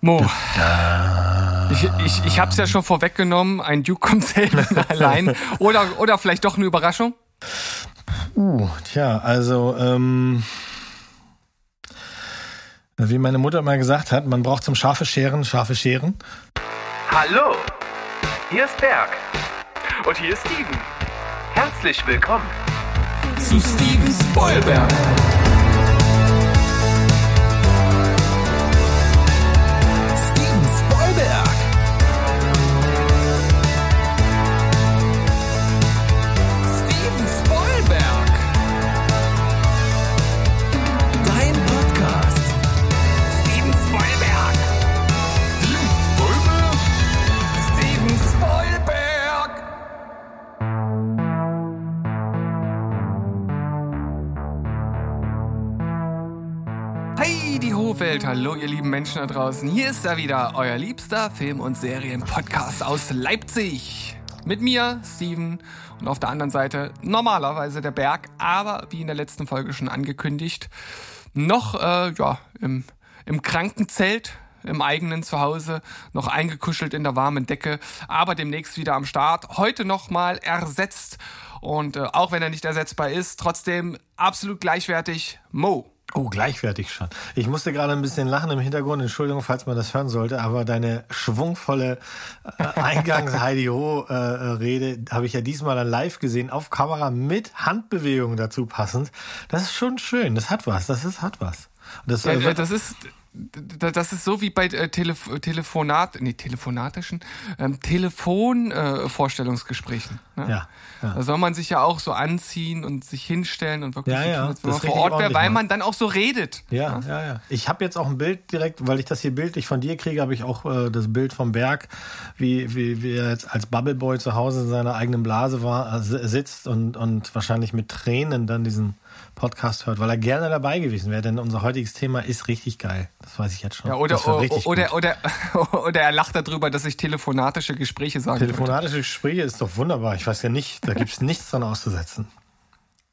Mo. Ich, ich, ich habe es ja schon vorweggenommen, ein Duke kommt selten allein. Oder, oder vielleicht doch eine Überraschung? Uh, tja, also, ähm, wie meine Mutter mal gesagt hat, man braucht zum scharfe Scheren scharfe Scheren. Hallo, hier ist Berg. Und hier ist Steven. Herzlich willkommen zu Steven Spoilberg. Welt, hallo ihr lieben Menschen da draußen. Hier ist er wieder, euer liebster Film- und Serienpodcast aus Leipzig. Mit mir, Steven, und auf der anderen Seite normalerweise der Berg, aber wie in der letzten Folge schon angekündigt, noch äh, ja, im, im Krankenzelt, im eigenen Zuhause, noch eingekuschelt in der warmen Decke, aber demnächst wieder am Start. Heute nochmal ersetzt und äh, auch wenn er nicht ersetzbar ist, trotzdem absolut gleichwertig Mo. Oh, gleichwertig schon. Ich musste gerade ein bisschen lachen im Hintergrund. Entschuldigung, falls man das hören sollte, aber deine schwungvolle äh, Eingangs-Heidi-Ho-Rede äh, habe ich ja diesmal dann live gesehen, auf Kamera mit Handbewegungen dazu passend. Das ist schon schön. Das hat was. Das ist, hat was. Das, äh, das ist, das ist so wie bei äh, Telef Telefonat, nee, telefonatischen, ähm, Telefonvorstellungsgesprächen. Äh, ne? ja, ja. Da soll man sich ja auch so anziehen und sich hinstellen und wirklich ja, ja, tun, als vor Ort wäre, weil man dann auch so redet. Ja, ja, ja. Ich habe jetzt auch ein Bild direkt, weil ich das hier bildlich von dir kriege, habe ich auch äh, das Bild vom Berg, wie, wie, wie er jetzt als Bubbleboy zu Hause in seiner eigenen Blase war, äh, sitzt und, und wahrscheinlich mit Tränen dann diesen Podcast hört, weil er gerne dabei gewesen wäre, denn unser heutiges Thema ist richtig geil. Das weiß ich jetzt schon. Ja, oder, oder, oder, oder, er lacht darüber, dass ich telefonatische Gespräche sage. Telefonatische. Gespräche ist doch wunderbar. Ich weiß ja nicht, da gibt es nichts dran auszusetzen.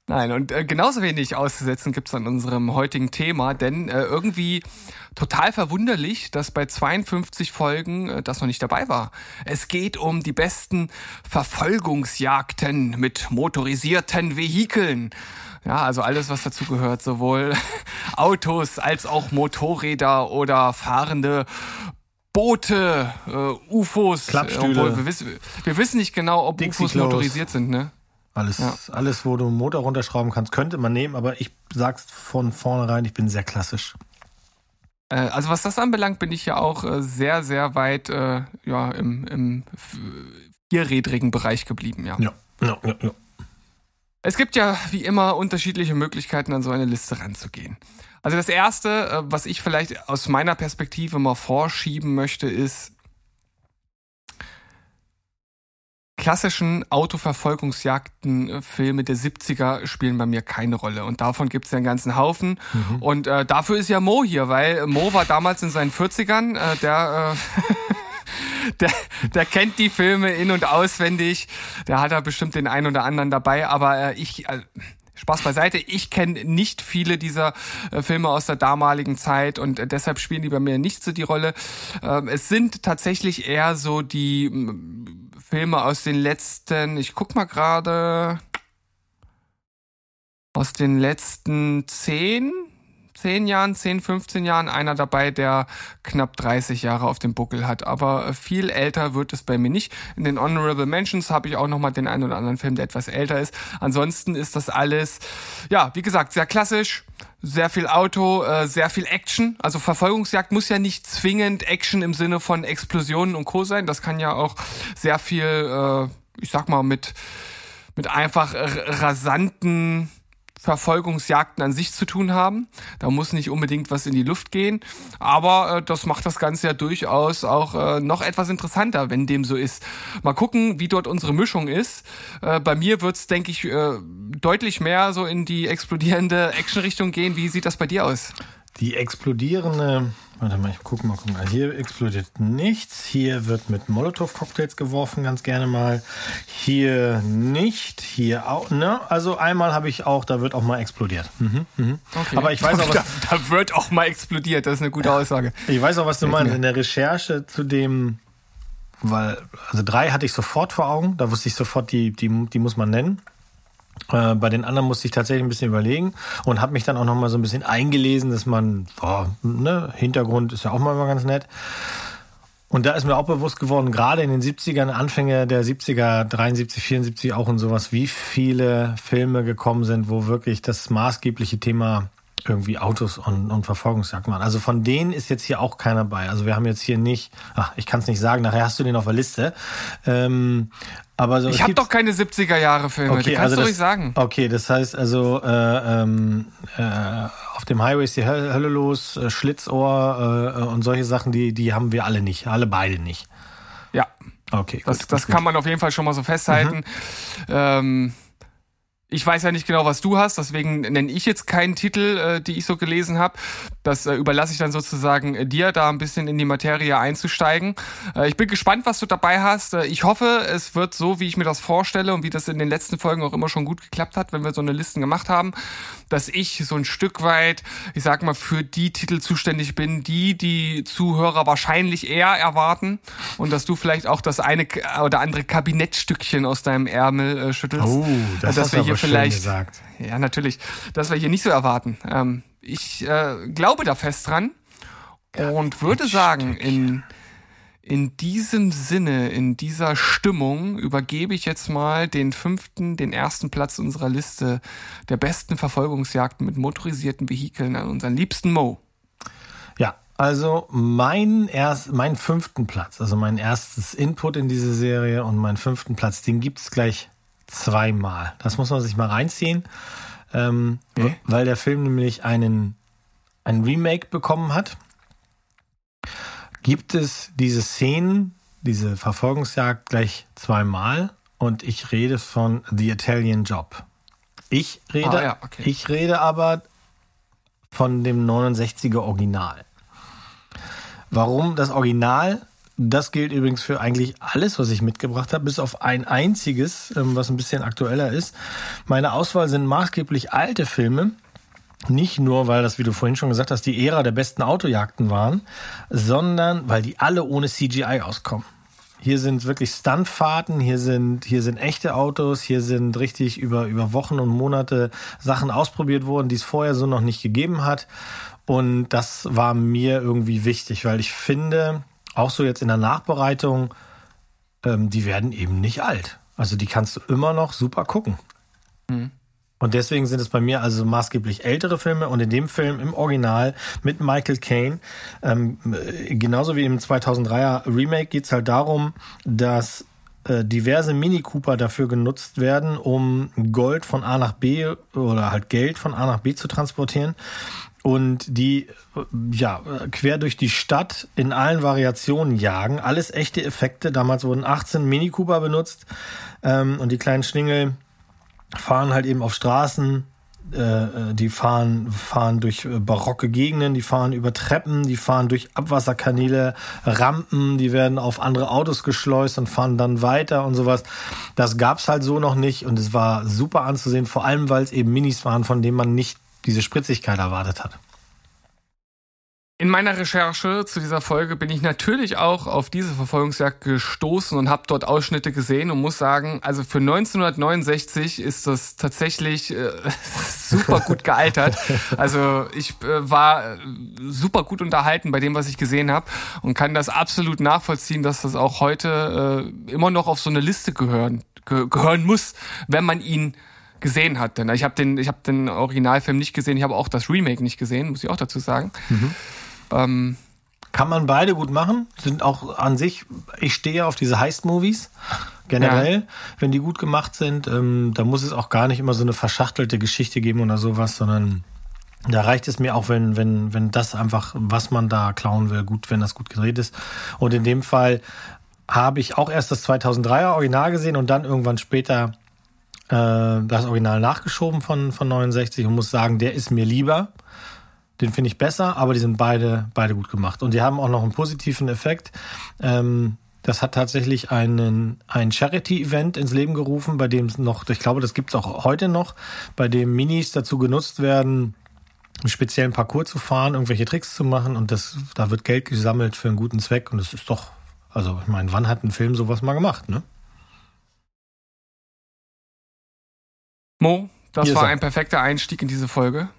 Nein, und äh, genauso wenig auszusetzen gibt es an unserem heutigen Thema, denn äh, irgendwie total verwunderlich, dass bei 52 Folgen äh, das noch nicht dabei war. Es geht um die besten Verfolgungsjagden mit motorisierten Vehikeln. Ja, also alles, was dazu gehört, sowohl Autos als auch Motorräder oder fahrende Boote, äh, UFOs. Klappstühle. wir, wissen, wir wissen nicht genau, ob UFOs motorisiert sind, ne? Alles, ja. alles, wo du einen Motor runterschrauben kannst, könnte man nehmen, aber ich sag's von vornherein, ich bin sehr klassisch. Äh, also was das anbelangt, bin ich ja auch äh, sehr, sehr weit äh, ja, im, im vierrädrigen Bereich geblieben, ja. Ja, ja, ja. ja. Es gibt ja wie immer unterschiedliche Möglichkeiten, an so eine Liste ranzugehen. Also das Erste, äh, was ich vielleicht aus meiner Perspektive mal vorschieben möchte, ist, klassischen Autoverfolgungsjagden, äh, Filme der 70er spielen bei mir keine Rolle. Und davon gibt es ja einen ganzen Haufen. Mhm. Und äh, dafür ist ja Mo hier, weil Mo war damals in seinen 40ern, äh, der äh, der, der kennt die Filme in- und auswendig. Der hat da bestimmt den einen oder anderen dabei. Aber äh, ich, äh, Spaß beiseite, ich kenne nicht viele dieser äh, Filme aus der damaligen Zeit und äh, deshalb spielen die bei mir nicht so die Rolle. Ähm, es sind tatsächlich eher so die Filme aus den letzten, ich guck mal gerade, aus den letzten zehn, 10 Jahren, 10, 15 Jahren einer dabei, der knapp 30 Jahre auf dem Buckel hat. Aber viel älter wird es bei mir nicht. In den Honorable Mentions habe ich auch nochmal den einen oder anderen Film, der etwas älter ist. Ansonsten ist das alles, ja, wie gesagt, sehr klassisch. Sehr viel Auto, äh, sehr viel Action. Also Verfolgungsjagd muss ja nicht zwingend Action im Sinne von Explosionen und Co. sein. Das kann ja auch sehr viel, äh, ich sag mal, mit, mit einfach rasanten Verfolgungsjagden an sich zu tun haben. Da muss nicht unbedingt was in die Luft gehen, aber äh, das macht das Ganze ja durchaus auch äh, noch etwas interessanter, wenn dem so ist. Mal gucken, wie dort unsere Mischung ist. Äh, bei mir wird's, denke ich, äh, deutlich mehr so in die explodierende Action-Richtung gehen. Wie sieht das bei dir aus? Die explodierende Warte mal, ich gucke mal, guck mal. Hier explodiert nichts. Hier wird mit Molotow-Cocktails geworfen, ganz gerne mal. Hier nicht. Hier auch. Ne? Also einmal habe ich auch, da wird auch mal explodiert. Mhm, mhm. Okay. Aber ich weiß auch, was, da, da, wird auch mal explodiert. Das ist eine gute Aussage. Ich weiß auch, was du meinst. In der Recherche zu dem, weil, also drei hatte ich sofort vor Augen. Da wusste ich sofort, die, die, die muss man nennen. Äh, bei den anderen musste ich tatsächlich ein bisschen überlegen und habe mich dann auch noch mal so ein bisschen eingelesen, dass man, oh, ne, Hintergrund ist ja auch mal ganz nett. Und da ist mir auch bewusst geworden, gerade in den 70ern, Anfänge der 70er, 73, 74 auch und sowas, wie viele Filme gekommen sind, wo wirklich das maßgebliche Thema irgendwie Autos und, und Verfolgungsjagd machen. Also von denen ist jetzt hier auch keiner bei. Also wir haben jetzt hier nicht, ach, ich kann es nicht sagen, nachher hast du den auf der Liste. Ähm, aber so, ich habe doch keine 70er Jahre Filme, okay, die kannst also du ruhig sagen. Okay, das heißt also äh, ähm, äh, auf dem Highway ist die Hölle los, äh, Schlitzohr äh, und solche Sachen, die die haben wir alle nicht, alle beide nicht. Ja. Okay, gut, das, gut, das gut. kann man auf jeden Fall schon mal so festhalten. Mhm. Ähm, ich weiß ja nicht genau, was du hast, deswegen nenne ich jetzt keinen Titel, äh, die ich so gelesen habe. Das äh, überlasse ich dann sozusagen äh, dir, da ein bisschen in die Materie einzusteigen. Äh, ich bin gespannt, was du dabei hast. Äh, ich hoffe, es wird so, wie ich mir das vorstelle und wie das in den letzten Folgen auch immer schon gut geklappt hat, wenn wir so eine Listen gemacht haben, dass ich so ein Stück weit, ich sag mal, für die Titel zuständig bin, die die Zuhörer wahrscheinlich eher erwarten und dass du vielleicht auch das eine oder andere Kabinettstückchen aus deinem Ärmel äh, schüttelst. Oh, das dass wir hier vielleicht, gesagt. Ja, natürlich. Das wir hier nicht so erwarten. Ähm, ich äh, glaube da fest dran und würde sagen, in, in diesem Sinne, in dieser Stimmung übergebe ich jetzt mal den fünften, den ersten Platz unserer Liste der besten Verfolgungsjagden mit motorisierten Vehikeln an unseren liebsten Mo. Ja, also mein erst, mein fünften Platz, also mein erstes Input in diese Serie und meinen fünften Platz, den gibt es gleich zweimal. Das muss man sich mal reinziehen, ähm, okay. weil der Film nämlich einen ein Remake bekommen hat. Gibt es diese Szenen, diese Verfolgungsjagd gleich zweimal und ich rede von The Italian Job. Ich rede, ah, ja, okay. ich rede aber von dem 69er Original. Warum das Original? Das gilt übrigens für eigentlich alles, was ich mitgebracht habe, bis auf ein einziges, ähm, was ein bisschen aktueller ist. Meine Auswahl sind maßgeblich alte Filme. Nicht nur, weil das, wie du vorhin schon gesagt hast, die Ära der besten Autojagden waren, sondern weil die alle ohne CGI auskommen. Hier sind wirklich Stuntfahrten, hier sind, hier sind echte Autos, hier sind richtig über, über Wochen und Monate Sachen ausprobiert worden, die es vorher so noch nicht gegeben hat. Und das war mir irgendwie wichtig, weil ich finde, auch so jetzt in der Nachbereitung, ähm, die werden eben nicht alt. Also die kannst du immer noch super gucken. Mhm. Und deswegen sind es bei mir also maßgeblich ältere Filme und in dem Film im Original mit Michael Caine, ähm, genauso wie im 2003er Remake geht es halt darum, dass äh, diverse Mini Cooper dafür genutzt werden, um Gold von A nach B oder halt Geld von A nach B zu transportieren und die ja quer durch die Stadt in allen Variationen jagen. Alles echte Effekte. Damals wurden 18 Mini Cooper benutzt ähm, und die kleinen Schlingel fahren halt eben auf Straßen. Äh, äh die fahren fahren durch äh, barocke Gegenden, die fahren über Treppen, die fahren durch Abwasserkanäle, Rampen, die werden auf andere Autos geschleust und fahren dann weiter und sowas. Das gab's halt so noch nicht und es war super anzusehen, vor allem weil es eben Minis waren, von denen man nicht diese Spritzigkeit erwartet hat. In meiner Recherche zu dieser Folge bin ich natürlich auch auf diese Verfolgungsjagd gestoßen und habe dort Ausschnitte gesehen und muss sagen, also für 1969 ist das tatsächlich äh, super gut gealtert. Also ich äh, war super gut unterhalten bei dem, was ich gesehen habe und kann das absolut nachvollziehen, dass das auch heute äh, immer noch auf so eine Liste gehören, ge gehören muss, wenn man ihn gesehen hat. Denn ich habe den, ich habe den Originalfilm nicht gesehen, ich habe auch das Remake nicht gesehen, muss ich auch dazu sagen. Mhm. Ähm, kann man beide gut machen, sind auch an sich, ich stehe auf diese Heist-Movies generell, ja. wenn die gut gemacht sind. Ähm, da muss es auch gar nicht immer so eine verschachtelte Geschichte geben oder sowas, sondern da reicht es mir auch, wenn, wenn, wenn das einfach, was man da klauen will, gut, wenn das gut gedreht ist. Und in dem Fall habe ich auch erst das 2003er Original gesehen und dann irgendwann später das Original nachgeschoben von, von 69 und muss sagen, der ist mir lieber. Den finde ich besser, aber die sind beide, beide gut gemacht. Und die haben auch noch einen positiven Effekt. Ähm, das hat tatsächlich einen, ein Charity-Event ins Leben gerufen, bei dem es noch, ich glaube, das gibt es auch heute noch, bei dem Minis dazu genutzt werden, einen speziellen Parcours zu fahren, irgendwelche Tricks zu machen und das, da wird Geld gesammelt für einen guten Zweck und das ist doch, also ich meine, wann hat ein Film sowas mal gemacht, ne? Mo, das Hier war ein perfekter Einstieg in diese Folge.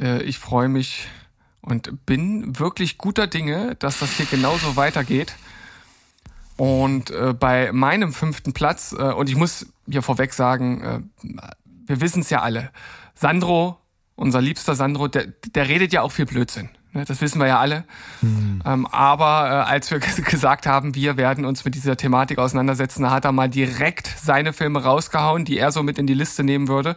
Äh, ich freue mich und bin wirklich guter Dinge, dass das hier genauso weitergeht. Und äh, bei meinem fünften Platz, äh, und ich muss hier vorweg sagen, wir wissen es ja alle, Sandro, unser liebster Sandro, der, der redet ja auch viel Blödsinn. Ne? Das wissen wir ja alle. Mhm. Ähm, aber äh, als wir gesagt haben, wir werden uns mit dieser Thematik auseinandersetzen, da hat er mal direkt seine Filme rausgehauen, die er so mit in die Liste nehmen würde.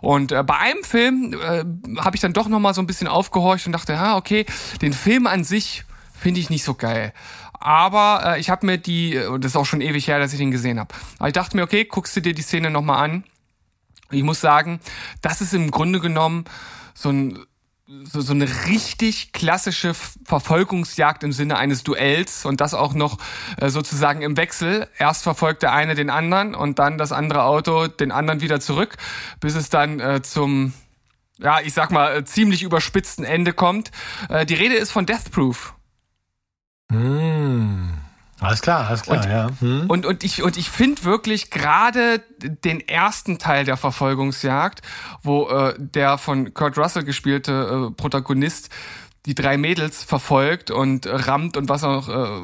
Und äh, bei einem Film äh, habe ich dann doch noch mal so ein bisschen aufgehorcht und dachte, ja, okay, den Film an sich finde ich nicht so geil. Aber äh, ich habe mir die, äh, das ist auch schon ewig her, dass ich den gesehen habe. Aber ich dachte mir, okay, guckst du dir die Szene nochmal an. Ich muss sagen, das ist im Grunde genommen so ein so, so eine richtig klassische Verfolgungsjagd im Sinne eines Duells und das auch noch äh, sozusagen im Wechsel. Erst verfolgt der eine den anderen und dann das andere Auto den anderen wieder zurück, bis es dann äh, zum, ja, ich sag mal, äh, ziemlich überspitzten Ende kommt. Äh, die Rede ist von Death Proof. Hm. Alles klar, alles klar, und, ja. Hm. Und, und ich, und ich finde wirklich gerade den ersten Teil der Verfolgungsjagd, wo äh, der von Kurt Russell gespielte äh, Protagonist die drei Mädels verfolgt und äh, rammt und was auch äh,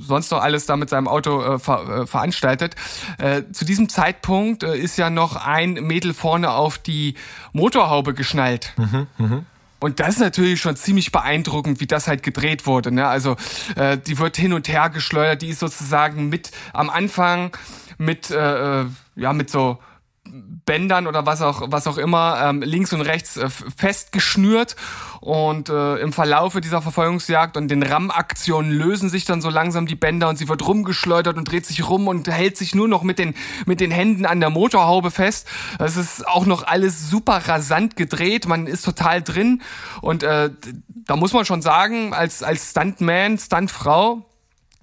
sonst noch alles da mit seinem Auto äh, ver, äh, veranstaltet. Äh, zu diesem Zeitpunkt äh, ist ja noch ein Mädel vorne auf die Motorhaube geschnallt. Mhm, mh. Und das ist natürlich schon ziemlich beeindruckend, wie das halt gedreht wurde. Ne? Also äh, die wird hin und her geschleudert, die ist sozusagen mit am Anfang mit äh, äh ja mit so Bändern oder was auch was auch immer ähm, links und rechts äh, festgeschnürt. Und äh, im Verlaufe dieser Verfolgungsjagd und den Rammaktionen lösen sich dann so langsam die Bänder und sie wird rumgeschleudert und dreht sich rum und hält sich nur noch mit den mit den Händen an der Motorhaube fest. Es ist auch noch alles super rasant gedreht, man ist total drin. Und äh, da muss man schon sagen, als als Stuntman, Stuntfrau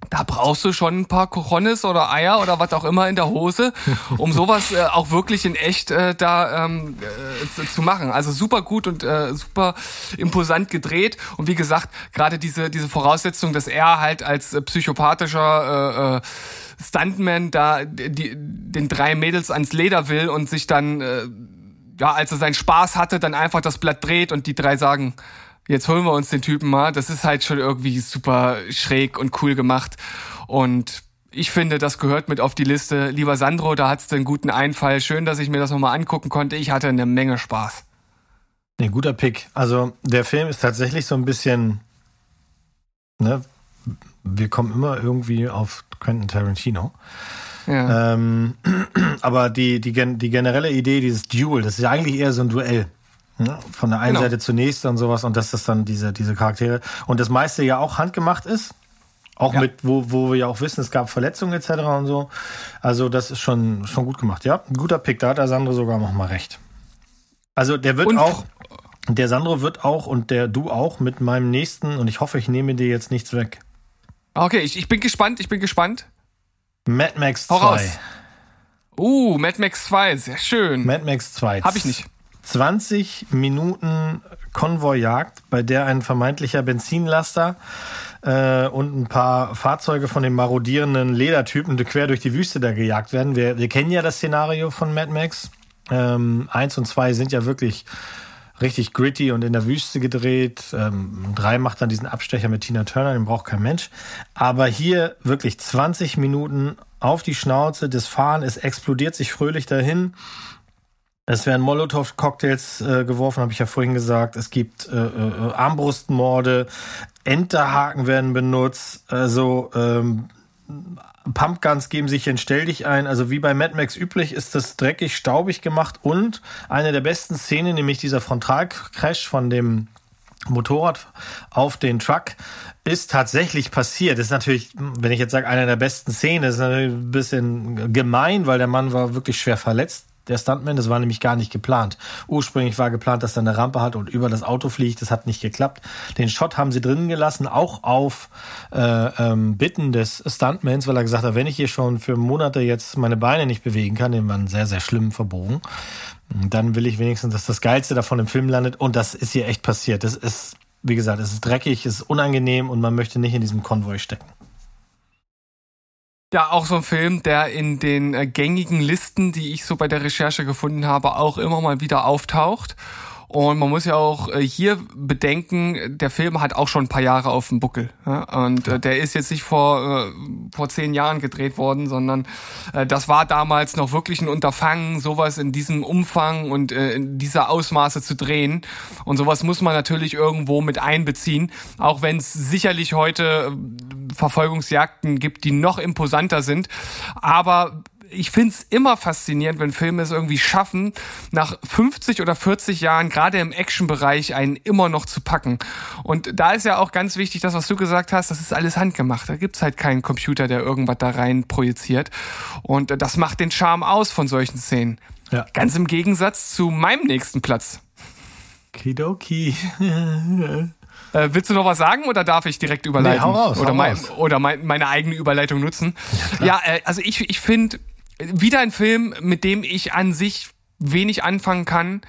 da brauchst du schon ein paar Cojones oder Eier oder was auch immer in der Hose, um sowas äh, auch wirklich in echt äh, da ähm, äh, zu, machen. Also super gut und äh, super imposant gedreht. Und wie gesagt, gerade diese, diese Voraussetzung, dass er halt als äh, psychopathischer äh, äh, Stuntman da die, den drei Mädels ans Leder will und sich dann, äh, ja, als er seinen Spaß hatte, dann einfach das Blatt dreht und die drei sagen, jetzt holen wir uns den Typen mal. Das ist halt schon irgendwie super schräg und cool gemacht. Und ich finde, das gehört mit auf die Liste. Lieber Sandro, da hat's den guten Einfall. Schön, dass ich mir das nochmal angucken konnte. Ich hatte eine Menge Spaß. Nee, guter Pick. Also der Film ist tatsächlich so ein bisschen, ne, wir kommen immer irgendwie auf Quentin Tarantino. Ja. Ähm, aber die, die, die generelle Idee, dieses Duel, das ist ja eigentlich eher so ein Duell. Ne? Von der einen genau. Seite zur nächsten und sowas und dass das dann diese, diese Charaktere und das meiste ja auch handgemacht ist. Auch ja. mit, wo, wo wir ja auch wissen, es gab Verletzungen etc. und so. Also das ist schon, schon gut gemacht. Ja, ein guter Pick, da hat der Sandro sogar noch mal recht. Also der wird und auch, der Sandro wird auch und der du auch mit meinem nächsten und ich hoffe, ich nehme dir jetzt nichts weg. Okay, ich, ich bin gespannt, ich bin gespannt. Mad Max 2. Uh, Mad Max 2, sehr schön. Mad Max 2. Hab ich nicht. 20 Minuten Konvojagd, bei der ein vermeintlicher Benzinlaster äh, und ein paar Fahrzeuge von den marodierenden Ledertypen quer durch die Wüste da gejagt werden. Wir, wir kennen ja das Szenario von Mad Max. Ähm, eins und zwei sind ja wirklich richtig gritty und in der Wüste gedreht. Ähm, drei macht dann diesen Abstecher mit Tina Turner, den braucht kein Mensch. Aber hier wirklich 20 Minuten auf die Schnauze, das Fahren, es explodiert sich fröhlich dahin. Es werden Molotow-Cocktails äh, geworfen, habe ich ja vorhin gesagt. Es gibt äh, äh, Armbrustmorde, Enterhaken werden benutzt. Also ähm, Pumpguns geben sich in Stell dich ein. Also wie bei Mad Max üblich ist das dreckig, staubig gemacht. Und eine der besten Szenen, nämlich dieser Frontalcrash von dem Motorrad auf den Truck, ist tatsächlich passiert. Das ist natürlich, wenn ich jetzt sage, einer der besten Szenen, ist natürlich ein bisschen gemein, weil der Mann war wirklich schwer verletzt der Stuntman. Das war nämlich gar nicht geplant. Ursprünglich war geplant, dass er eine Rampe hat und über das Auto fliegt. Das hat nicht geklappt. Den Shot haben sie drinnen gelassen, auch auf äh, ähm, Bitten des Stuntmans, weil er gesagt hat, wenn ich hier schon für Monate jetzt meine Beine nicht bewegen kann, den waren sehr, sehr schlimm verbogen, dann will ich wenigstens, dass das Geilste davon im Film landet. Und das ist hier echt passiert. Das ist, wie gesagt, es ist dreckig, es ist unangenehm und man möchte nicht in diesem Konvoi stecken. Ja, auch so ein Film, der in den äh, gängigen Listen, die ich so bei der Recherche gefunden habe, auch immer mal wieder auftaucht. Und man muss ja auch äh, hier bedenken, der Film hat auch schon ein paar Jahre auf dem Buckel. Und äh, der ist jetzt nicht vor, vor zehn Jahren gedreht worden, sondern das war damals noch wirklich ein Unterfangen, sowas in diesem Umfang und in dieser Ausmaße zu drehen. Und sowas muss man natürlich irgendwo mit einbeziehen, auch wenn es sicherlich heute Verfolgungsjagden gibt, die noch imposanter sind. Aber ich find's immer faszinierend, wenn Filme es irgendwie schaffen, nach 50 oder 40 Jahren, gerade im Action-Bereich, einen immer noch zu packen. Und da ist ja auch ganz wichtig, das, was du gesagt hast, das ist alles handgemacht. Da gibt's halt keinen Computer, der irgendwas da rein projiziert. Und das macht den Charme aus von solchen Szenen. Ja. Ganz im Gegensatz zu meinem nächsten Platz. Kidoki. Äh, willst du noch was sagen oder darf ich direkt überleiten? Nee, hau raus, oder hau mein, raus. oder mein, meine eigene Überleitung nutzen? Ja, ja äh, also ich, ich finde wieder ein Film, mit dem ich an sich wenig anfangen kann.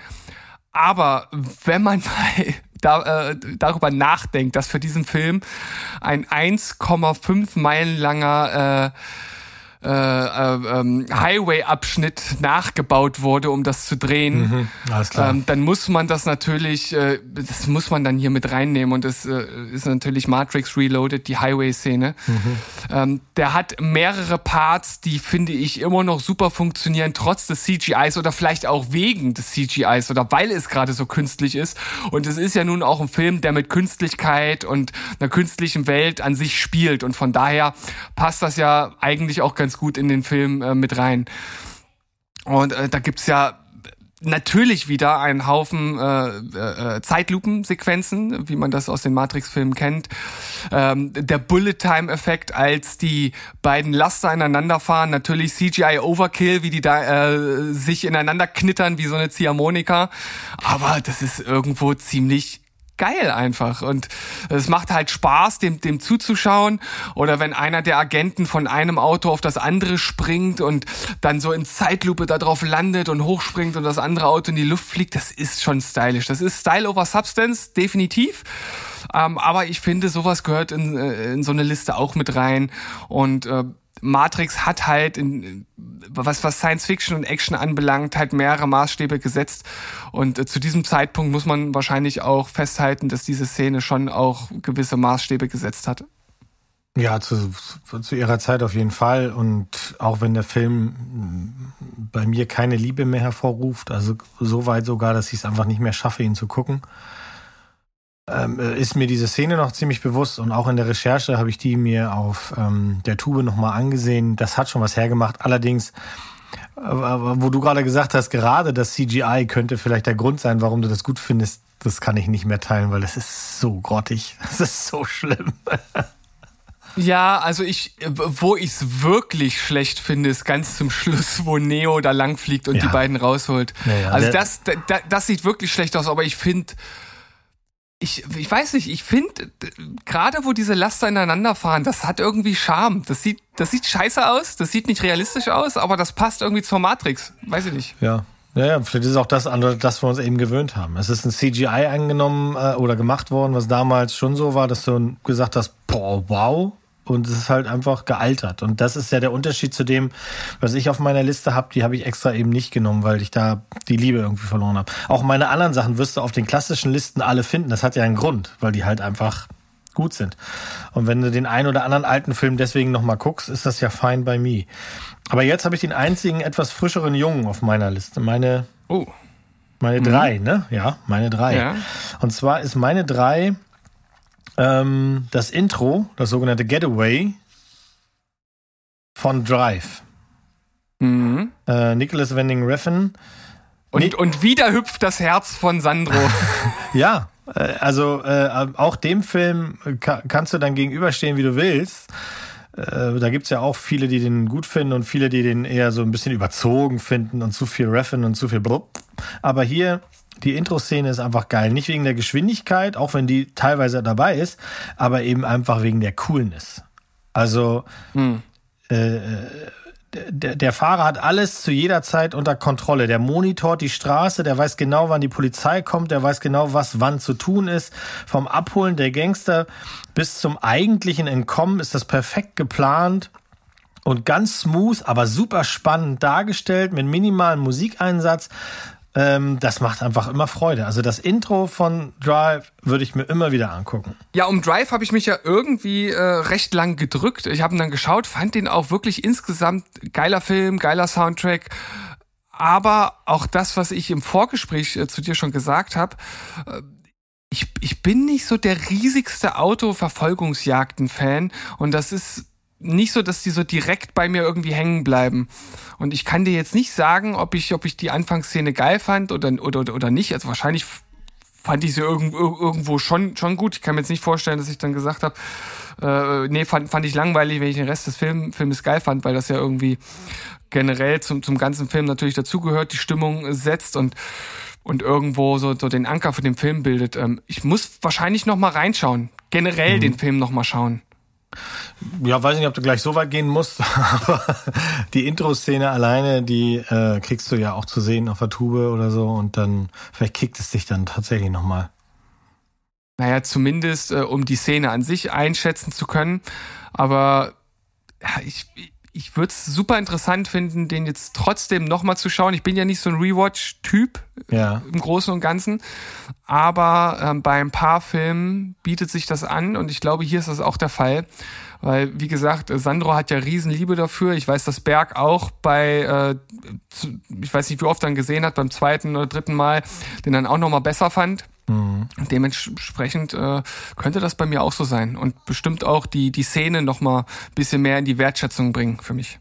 Aber wenn man mal da, äh, darüber nachdenkt, dass für diesen Film ein 1,5 Meilen langer äh, äh, äh, ähm, Highway-Abschnitt nachgebaut wurde, um das zu drehen, mhm. Ähm, dann muss man das natürlich, äh, das muss man dann hier mit reinnehmen und das äh, ist natürlich Matrix Reloaded, die Highway-Szene. Mhm. Ähm, der hat mehrere Parts, die finde ich immer noch super funktionieren, trotz des CGIs oder vielleicht auch wegen des CGIs oder weil es gerade so künstlich ist. Und es ist ja nun auch ein Film, der mit Künstlichkeit und einer künstlichen Welt an sich spielt und von daher passt das ja eigentlich auch ganz ganz gut in den Film äh, mit rein. Und äh, da gibt's ja natürlich wieder einen Haufen äh, äh, Zeitlupensequenzen, wie man das aus den Matrix-Filmen kennt. Ähm, der Bullet-Time-Effekt, als die beiden Laster ineinander fahren, natürlich CGI-Overkill, wie die da äh, sich ineinander knittern wie so eine Ziehharmonika. Aber das ist irgendwo ziemlich geil einfach und es macht halt Spaß, dem, dem zuzuschauen oder wenn einer der Agenten von einem Auto auf das andere springt und dann so in Zeitlupe darauf landet und hochspringt und das andere Auto in die Luft fliegt, das ist schon stylisch. Das ist Style over Substance, definitiv. Ähm, aber ich finde, sowas gehört in, äh, in so eine Liste auch mit rein und äh, Matrix hat halt, in, was, was Science Fiction und Action anbelangt, halt mehrere Maßstäbe gesetzt. Und äh, zu diesem Zeitpunkt muss man wahrscheinlich auch festhalten, dass diese Szene schon auch gewisse Maßstäbe gesetzt hat. Ja, zu, zu ihrer Zeit auf jeden Fall. Und auch wenn der Film bei mir keine Liebe mehr hervorruft, also so weit sogar, dass ich es einfach nicht mehr schaffe, ihn zu gucken ähm, äh, ist mir diese Szene noch ziemlich bewusst und auch in der Recherche habe ich die mir auf ähm, der Tube nochmal angesehen. Das hat schon was hergemacht. Allerdings, äh, wo du gerade gesagt hast, gerade das CGI könnte vielleicht der Grund sein, warum du das gut findest, das kann ich nicht mehr teilen, weil das ist so grottig. Das ist so schlimm. Ja, also ich, wo ich es wirklich schlecht finde, ist ganz zum Schluss, wo Neo da langfliegt und ja. die beiden rausholt. Ja, ja, also das, das, das sieht wirklich schlecht aus, aber ich finde, ich, ich weiß nicht, ich finde, gerade wo diese Laster ineinander fahren, das hat irgendwie Charme. Das sieht, das sieht scheiße aus, das sieht nicht realistisch aus, aber das passt irgendwie zur Matrix. Weiß ich nicht. Ja. Ja, ja, vielleicht ist es auch das andere, das wir uns eben gewöhnt haben. Es ist ein CGI angenommen äh, oder gemacht worden, was damals schon so war, dass du gesagt hast, boah, wow, und es ist halt einfach gealtert. Und das ist ja der Unterschied zu dem, was ich auf meiner Liste habe. Die habe ich extra eben nicht genommen, weil ich da die Liebe irgendwie verloren habe. Auch meine anderen Sachen wirst du auf den klassischen Listen alle finden. Das hat ja einen Grund, weil die halt einfach gut sind. Und wenn du den einen oder anderen alten Film deswegen nochmal guckst, ist das ja fein bei mir. Aber jetzt habe ich den einzigen etwas frischeren Jungen auf meiner Liste. Meine, oh. meine mhm. drei, ne? Ja, meine drei. Ja. Und zwar ist meine drei ähm, das Intro, das sogenannte Getaway von Drive. Mhm. Äh, Nicholas Wending Refn. Und, und wieder hüpft das Herz von Sandro. ja, äh, also äh, auch dem Film kannst du dann gegenüberstehen, wie du willst. äh, da gibt's ja auch viele, die den gut finden und viele, die den eher so ein bisschen überzogen finden und zu viel Reffen und zu viel Blub. Aber hier, die Intro-Szene ist einfach geil. Nicht wegen der Geschwindigkeit, auch wenn die teilweise dabei ist, aber eben einfach wegen der Coolness. Also, hm. äh, der, der Fahrer hat alles zu jeder Zeit unter Kontrolle. Der monitort die Straße, der weiß genau, wann die Polizei kommt, der weiß genau, was wann zu tun ist. Vom Abholen der Gangster bis zum eigentlichen Entkommen ist das perfekt geplant und ganz smooth, aber super spannend dargestellt mit minimalem Musikeinsatz. Ähm, das macht einfach immer Freude. Also das Intro von Drive würde ich mir immer wieder angucken. Ja, um Drive habe ich mich ja irgendwie äh, recht lang gedrückt. Ich habe ihn dann geschaut, fand den auch wirklich insgesamt geiler Film, geiler Soundtrack. Aber auch das, was ich im Vorgespräch äh, zu dir schon gesagt habe, äh, ich, ich bin nicht so der riesigste Autoverfolgungsjagden-Fan und das ist nicht so, dass die so direkt bei mir irgendwie hängen bleiben. Und ich kann dir jetzt nicht sagen, ob ich, ob ich die Anfangsszene geil fand oder, oder, oder nicht. Also wahrscheinlich fand ich sie irgendwo, irgendwo schon, schon gut. Ich kann mir jetzt nicht vorstellen, dass ich dann gesagt habe, äh, nee, fand, fand ich langweilig, wenn ich den Rest des Film, Filmes geil fand, weil das ja irgendwie generell zum, zum ganzen Film natürlich dazugehört, die Stimmung setzt und und irgendwo so, so den Anker für den Film bildet. Ähm, ich muss wahrscheinlich noch mal reinschauen. Generell mhm. den Film noch mal schauen. Ja, weiß nicht, ob du gleich so weit gehen musst, aber die Intro-Szene alleine, die äh, kriegst du ja auch zu sehen auf der Tube oder so und dann vielleicht kickt es dich dann tatsächlich nochmal. Naja, zumindest äh, um die Szene an sich einschätzen zu können. Aber ja, ich, ich würde es super interessant finden, den jetzt trotzdem nochmal zu schauen. Ich bin ja nicht so ein Rewatch-Typ ja. im Großen und Ganzen, aber ähm, bei ein paar Filmen bietet sich das an und ich glaube, hier ist das auch der Fall. Weil, wie gesagt, Sandro hat ja Riesenliebe dafür. Ich weiß, dass Berg auch bei, äh, ich weiß nicht, wie oft dann gesehen hat, beim zweiten oder dritten Mal, den dann auch nochmal besser fand. Mhm. Dementsprechend äh, könnte das bei mir auch so sein und bestimmt auch die, die Szene noch mal ein bisschen mehr in die Wertschätzung bringen für mich.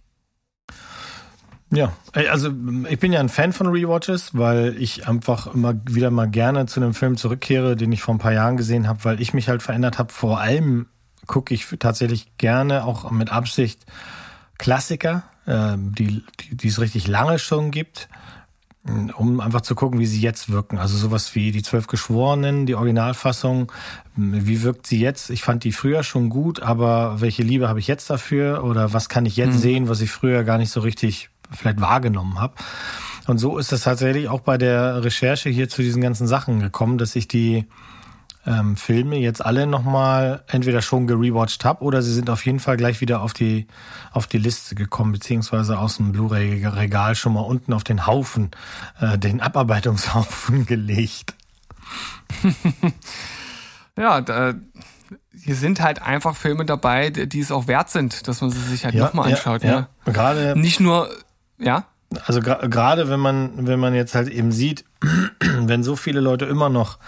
Ja, also ich bin ja ein Fan von Rewatches, weil ich einfach immer wieder mal gerne zu einem Film zurückkehre, den ich vor ein paar Jahren gesehen habe, weil ich mich halt verändert habe. Vor allem gucke ich tatsächlich gerne auch mit Absicht Klassiker, äh, die, die, die es richtig lange schon gibt um einfach zu gucken, wie sie jetzt wirken. Also sowas wie die Zwölf Geschworenen, die Originalfassung. Wie wirkt sie jetzt? Ich fand die früher schon gut, aber welche Liebe habe ich jetzt dafür? Oder was kann ich jetzt mhm. sehen, was ich früher gar nicht so richtig vielleicht wahrgenommen habe? Und so ist es tatsächlich auch bei der Recherche hier zu diesen ganzen Sachen gekommen, dass ich die ähm, Filme jetzt alle nochmal entweder schon gerewatcht habe oder sie sind auf jeden Fall gleich wieder auf die, auf die Liste gekommen, beziehungsweise aus dem Blu-ray-Regal schon mal unten auf den Haufen, äh, den Abarbeitungshaufen gelegt. ja, da, hier sind halt einfach Filme dabei, die es auch wert sind, dass man sie sich halt ja, nochmal anschaut. Ja, ja. ja. Gerade nicht nur, ja. Also gerade wenn man wenn man jetzt halt eben sieht, wenn so viele Leute immer noch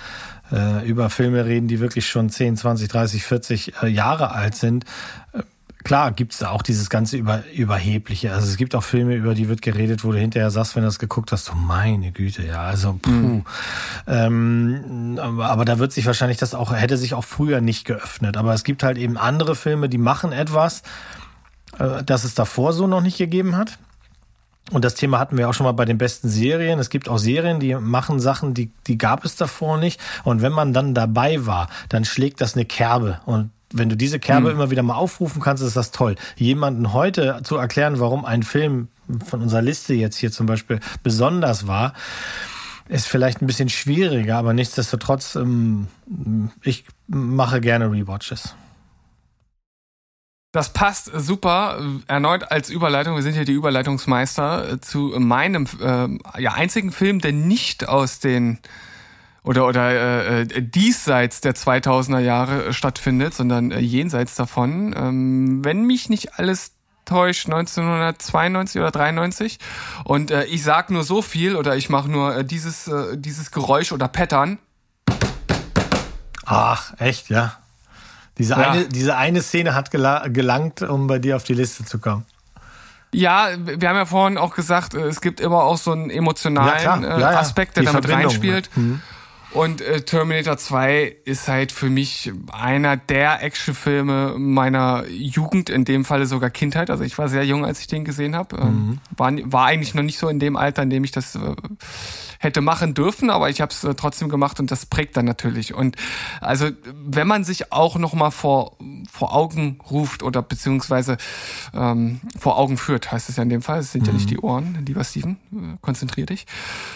äh, über Filme reden, die wirklich schon 10, 20, 30, 40 äh, Jahre alt sind. Äh, klar gibt's da auch dieses ganze über, Überhebliche. Also es gibt auch Filme, über die wird geredet, wo du hinterher sagst, wenn du das geguckt hast, oh meine Güte, ja, also puh. Mhm. Ähm, aber, aber da wird sich wahrscheinlich das auch, hätte sich auch früher nicht geöffnet. Aber es gibt halt eben andere Filme, die machen etwas, äh, das es davor so noch nicht gegeben hat. Und das Thema hatten wir auch schon mal bei den besten Serien. Es gibt auch Serien, die machen Sachen, die, die gab es davor nicht. Und wenn man dann dabei war, dann schlägt das eine Kerbe. Und wenn du diese Kerbe mhm. immer wieder mal aufrufen kannst, ist das toll. Jemanden heute zu erklären, warum ein Film von unserer Liste jetzt hier zum Beispiel besonders war, ist vielleicht ein bisschen schwieriger, aber nichtsdestotrotz, ähm, ich mache gerne Rewatches. Das passt super. Erneut als Überleitung, wir sind hier die Überleitungsmeister, zu meinem äh, ja, einzigen Film, der nicht aus den oder oder äh, äh diesseits der 2000er Jahre stattfindet, sondern äh, jenseits davon. Ähm, wenn mich nicht alles täuscht, 1992 oder 93. Und äh, ich sag nur so viel oder ich mache nur äh, dieses äh, dieses Geräusch oder Pattern. Ach, echt, ja. Diese, ja. eine, diese eine Szene hat gelangt, um bei dir auf die Liste zu kommen. Ja, wir haben ja vorhin auch gesagt, äh, es gibt immer auch so einen emotionalen ja, äh, ja, Aspekt, der damit reinspielt. Mhm. Und äh, Terminator 2 ist halt für mich einer der Actionfilme meiner Jugend, in dem Falle sogar Kindheit. Also ich war sehr jung, als ich den gesehen habe. Ähm, mhm. war, war eigentlich noch nicht so in dem Alter, in dem ich das äh, hätte machen dürfen, aber ich habe es äh, trotzdem gemacht und das prägt dann natürlich. Und also wenn man sich auch noch mal vor vor Augen ruft oder beziehungsweise ähm, vor Augen führt, heißt es ja in dem Fall. Es sind mhm. ja nicht mhm. die Ohren, lieber Steven, äh, konzentrier dich.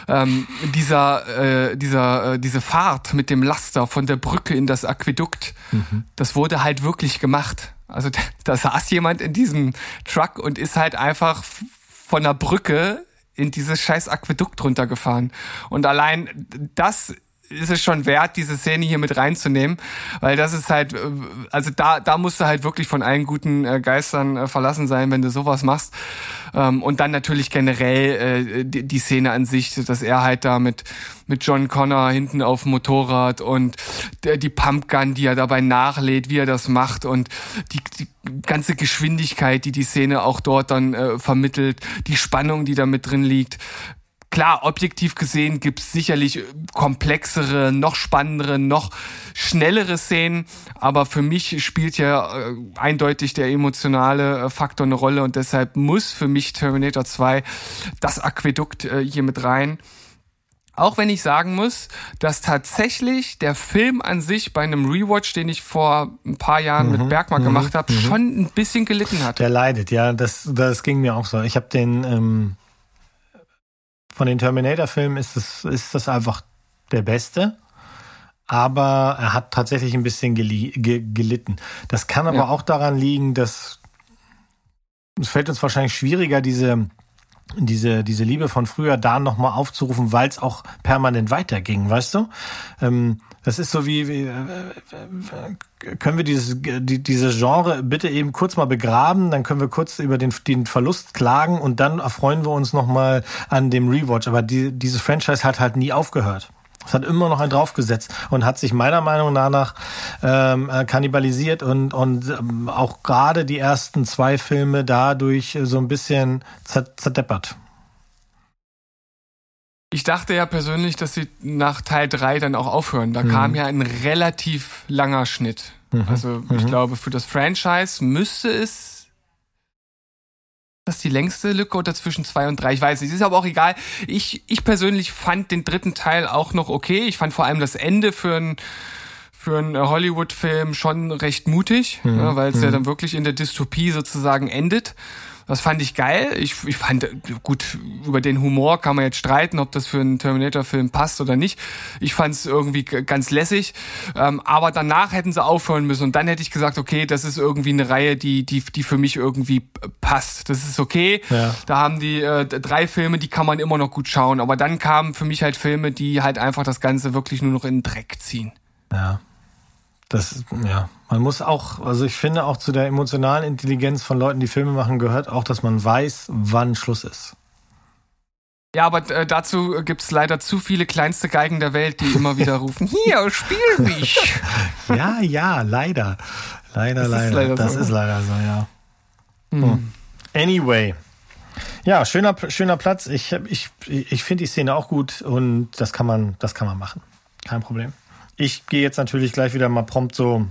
Ähm, dieser äh, dieser äh, diese Fahrt mit dem Laster von der Brücke in das Aquädukt, mhm. das wurde halt wirklich gemacht. Also da, da saß jemand in diesem Truck und ist halt einfach von der Brücke in dieses scheiß Aquädukt runtergefahren. Und allein das ist es schon wert, diese Szene hier mit reinzunehmen, weil das ist halt, äh, also da, da musst du halt wirklich von allen guten äh, Geistern äh, verlassen sein, wenn du sowas machst. Ähm, und dann natürlich generell die, die Szene an sich, dass er halt da mit, mit John Connor hinten auf dem Motorrad und die Pumpgun, die er dabei nachlädt, wie er das macht und die, die ganze Geschwindigkeit, die die Szene auch dort dann äh, vermittelt, die Spannung, die da mit drin liegt, Klar, objektiv gesehen gibt's sicherlich komplexere, noch spannendere, noch schnellere Szenen, aber für mich spielt ja äh, eindeutig der emotionale äh, Faktor eine Rolle und deshalb muss für mich Terminator 2 das Aquädukt äh, hier mit rein. Auch wenn ich sagen muss, dass tatsächlich der Film an sich bei einem Rewatch, den ich vor ein paar Jahren mhm, mit Bergmann mhm, gemacht habe, mhm. schon ein bisschen gelitten hat. Der leidet, ja, das, das ging mir auch so. Ich habe den ähm, von den Terminator-Filmen ist es, ist das einfach der beste. Aber er hat tatsächlich ein bisschen ge gelitten. Das kann aber ja. auch daran liegen, dass es fällt uns wahrscheinlich schwieriger, diese, diese, diese Liebe von früher da nochmal aufzurufen, weil es auch permanent weiterging, weißt du? Ähm, das ist so wie, wie äh, können wir dieses, die, dieses Genre bitte eben kurz mal begraben, dann können wir kurz über den, den Verlust klagen und dann erfreuen wir uns nochmal an dem Rewatch. Aber die, dieses Franchise hat halt nie aufgehört. Es hat immer noch einen draufgesetzt und hat sich meiner Meinung nach ähm, äh, kannibalisiert und, und ähm, auch gerade die ersten zwei Filme dadurch so ein bisschen zerdeppert. Ich dachte ja persönlich, dass sie nach Teil 3 dann auch aufhören. Da mhm. kam ja ein relativ langer Schnitt. Mhm. Also ich mhm. glaube, für das Franchise müsste es das ist die längste Lücke oder zwischen zwei und drei. Ich weiß nicht, ist aber auch egal. Ich, ich persönlich fand den dritten Teil auch noch okay. Ich fand vor allem das Ende für ein für einen Hollywood-Film schon recht mutig, mhm. ja, weil es ja mhm. dann wirklich in der Dystopie sozusagen endet. Das fand ich geil. Ich, ich fand, gut, über den Humor kann man jetzt streiten, ob das für einen Terminator-Film passt oder nicht. Ich fand es irgendwie ganz lässig. Ähm, aber danach hätten sie aufhören müssen. Und dann hätte ich gesagt, okay, das ist irgendwie eine Reihe, die, die, die für mich irgendwie passt. Das ist okay. Ja. Da haben die äh, drei Filme, die kann man immer noch gut schauen. Aber dann kamen für mich halt Filme, die halt einfach das Ganze wirklich nur noch in den Dreck ziehen. Ja. Das, ja, man muss auch, also ich finde auch zu der emotionalen Intelligenz von Leuten, die Filme machen, gehört auch, dass man weiß, wann Schluss ist. Ja, aber äh, dazu gibt's leider zu viele kleinste Geigen der Welt, die immer wieder rufen, hier, spiel mich. ja, ja, leider. Leider, das leider. Ist leider das so. ist leider so, ja. Hm. Anyway. Ja, schöner, schöner Platz. Ich, ich, ich finde die Szene auch gut und das kann man, das kann man machen. Kein Problem. Ich gehe jetzt natürlich gleich wieder mal prompt so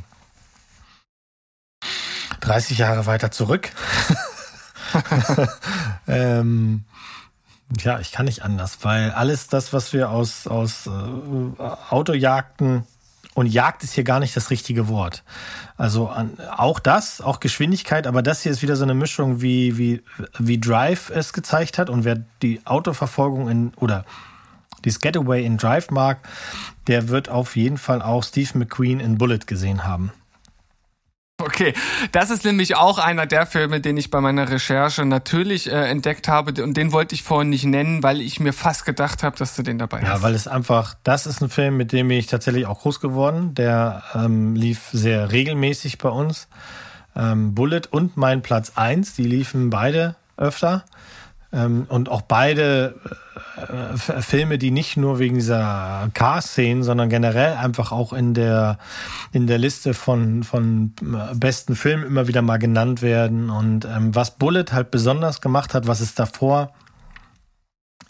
30 Jahre weiter zurück. ähm, ja, ich kann nicht anders, weil alles das, was wir aus, aus äh, Autojagden und Jagd ist hier gar nicht das richtige Wort. Also an, auch das, auch Geschwindigkeit, aber das hier ist wieder so eine Mischung, wie, wie, wie Drive es gezeigt hat und wer die Autoverfolgung in oder dieses Getaway in Drive mag, der wird auf jeden Fall auch Steve McQueen in Bullet gesehen haben. Okay, das ist nämlich auch einer der Filme, den ich bei meiner Recherche natürlich äh, entdeckt habe und den wollte ich vorhin nicht nennen, weil ich mir fast gedacht habe, dass du den dabei ja, hast. Ja, weil es einfach, das ist ein Film, mit dem ich tatsächlich auch groß geworden. Der ähm, lief sehr regelmäßig bei uns. Ähm, Bullet und mein Platz 1, die liefen beide öfter. Ähm, und auch beide äh, Filme, die nicht nur wegen dieser Car-Szenen, sondern generell einfach auch in der, in der Liste von, von äh, besten Filmen immer wieder mal genannt werden. Und ähm, was Bullet halt besonders gemacht hat, was es davor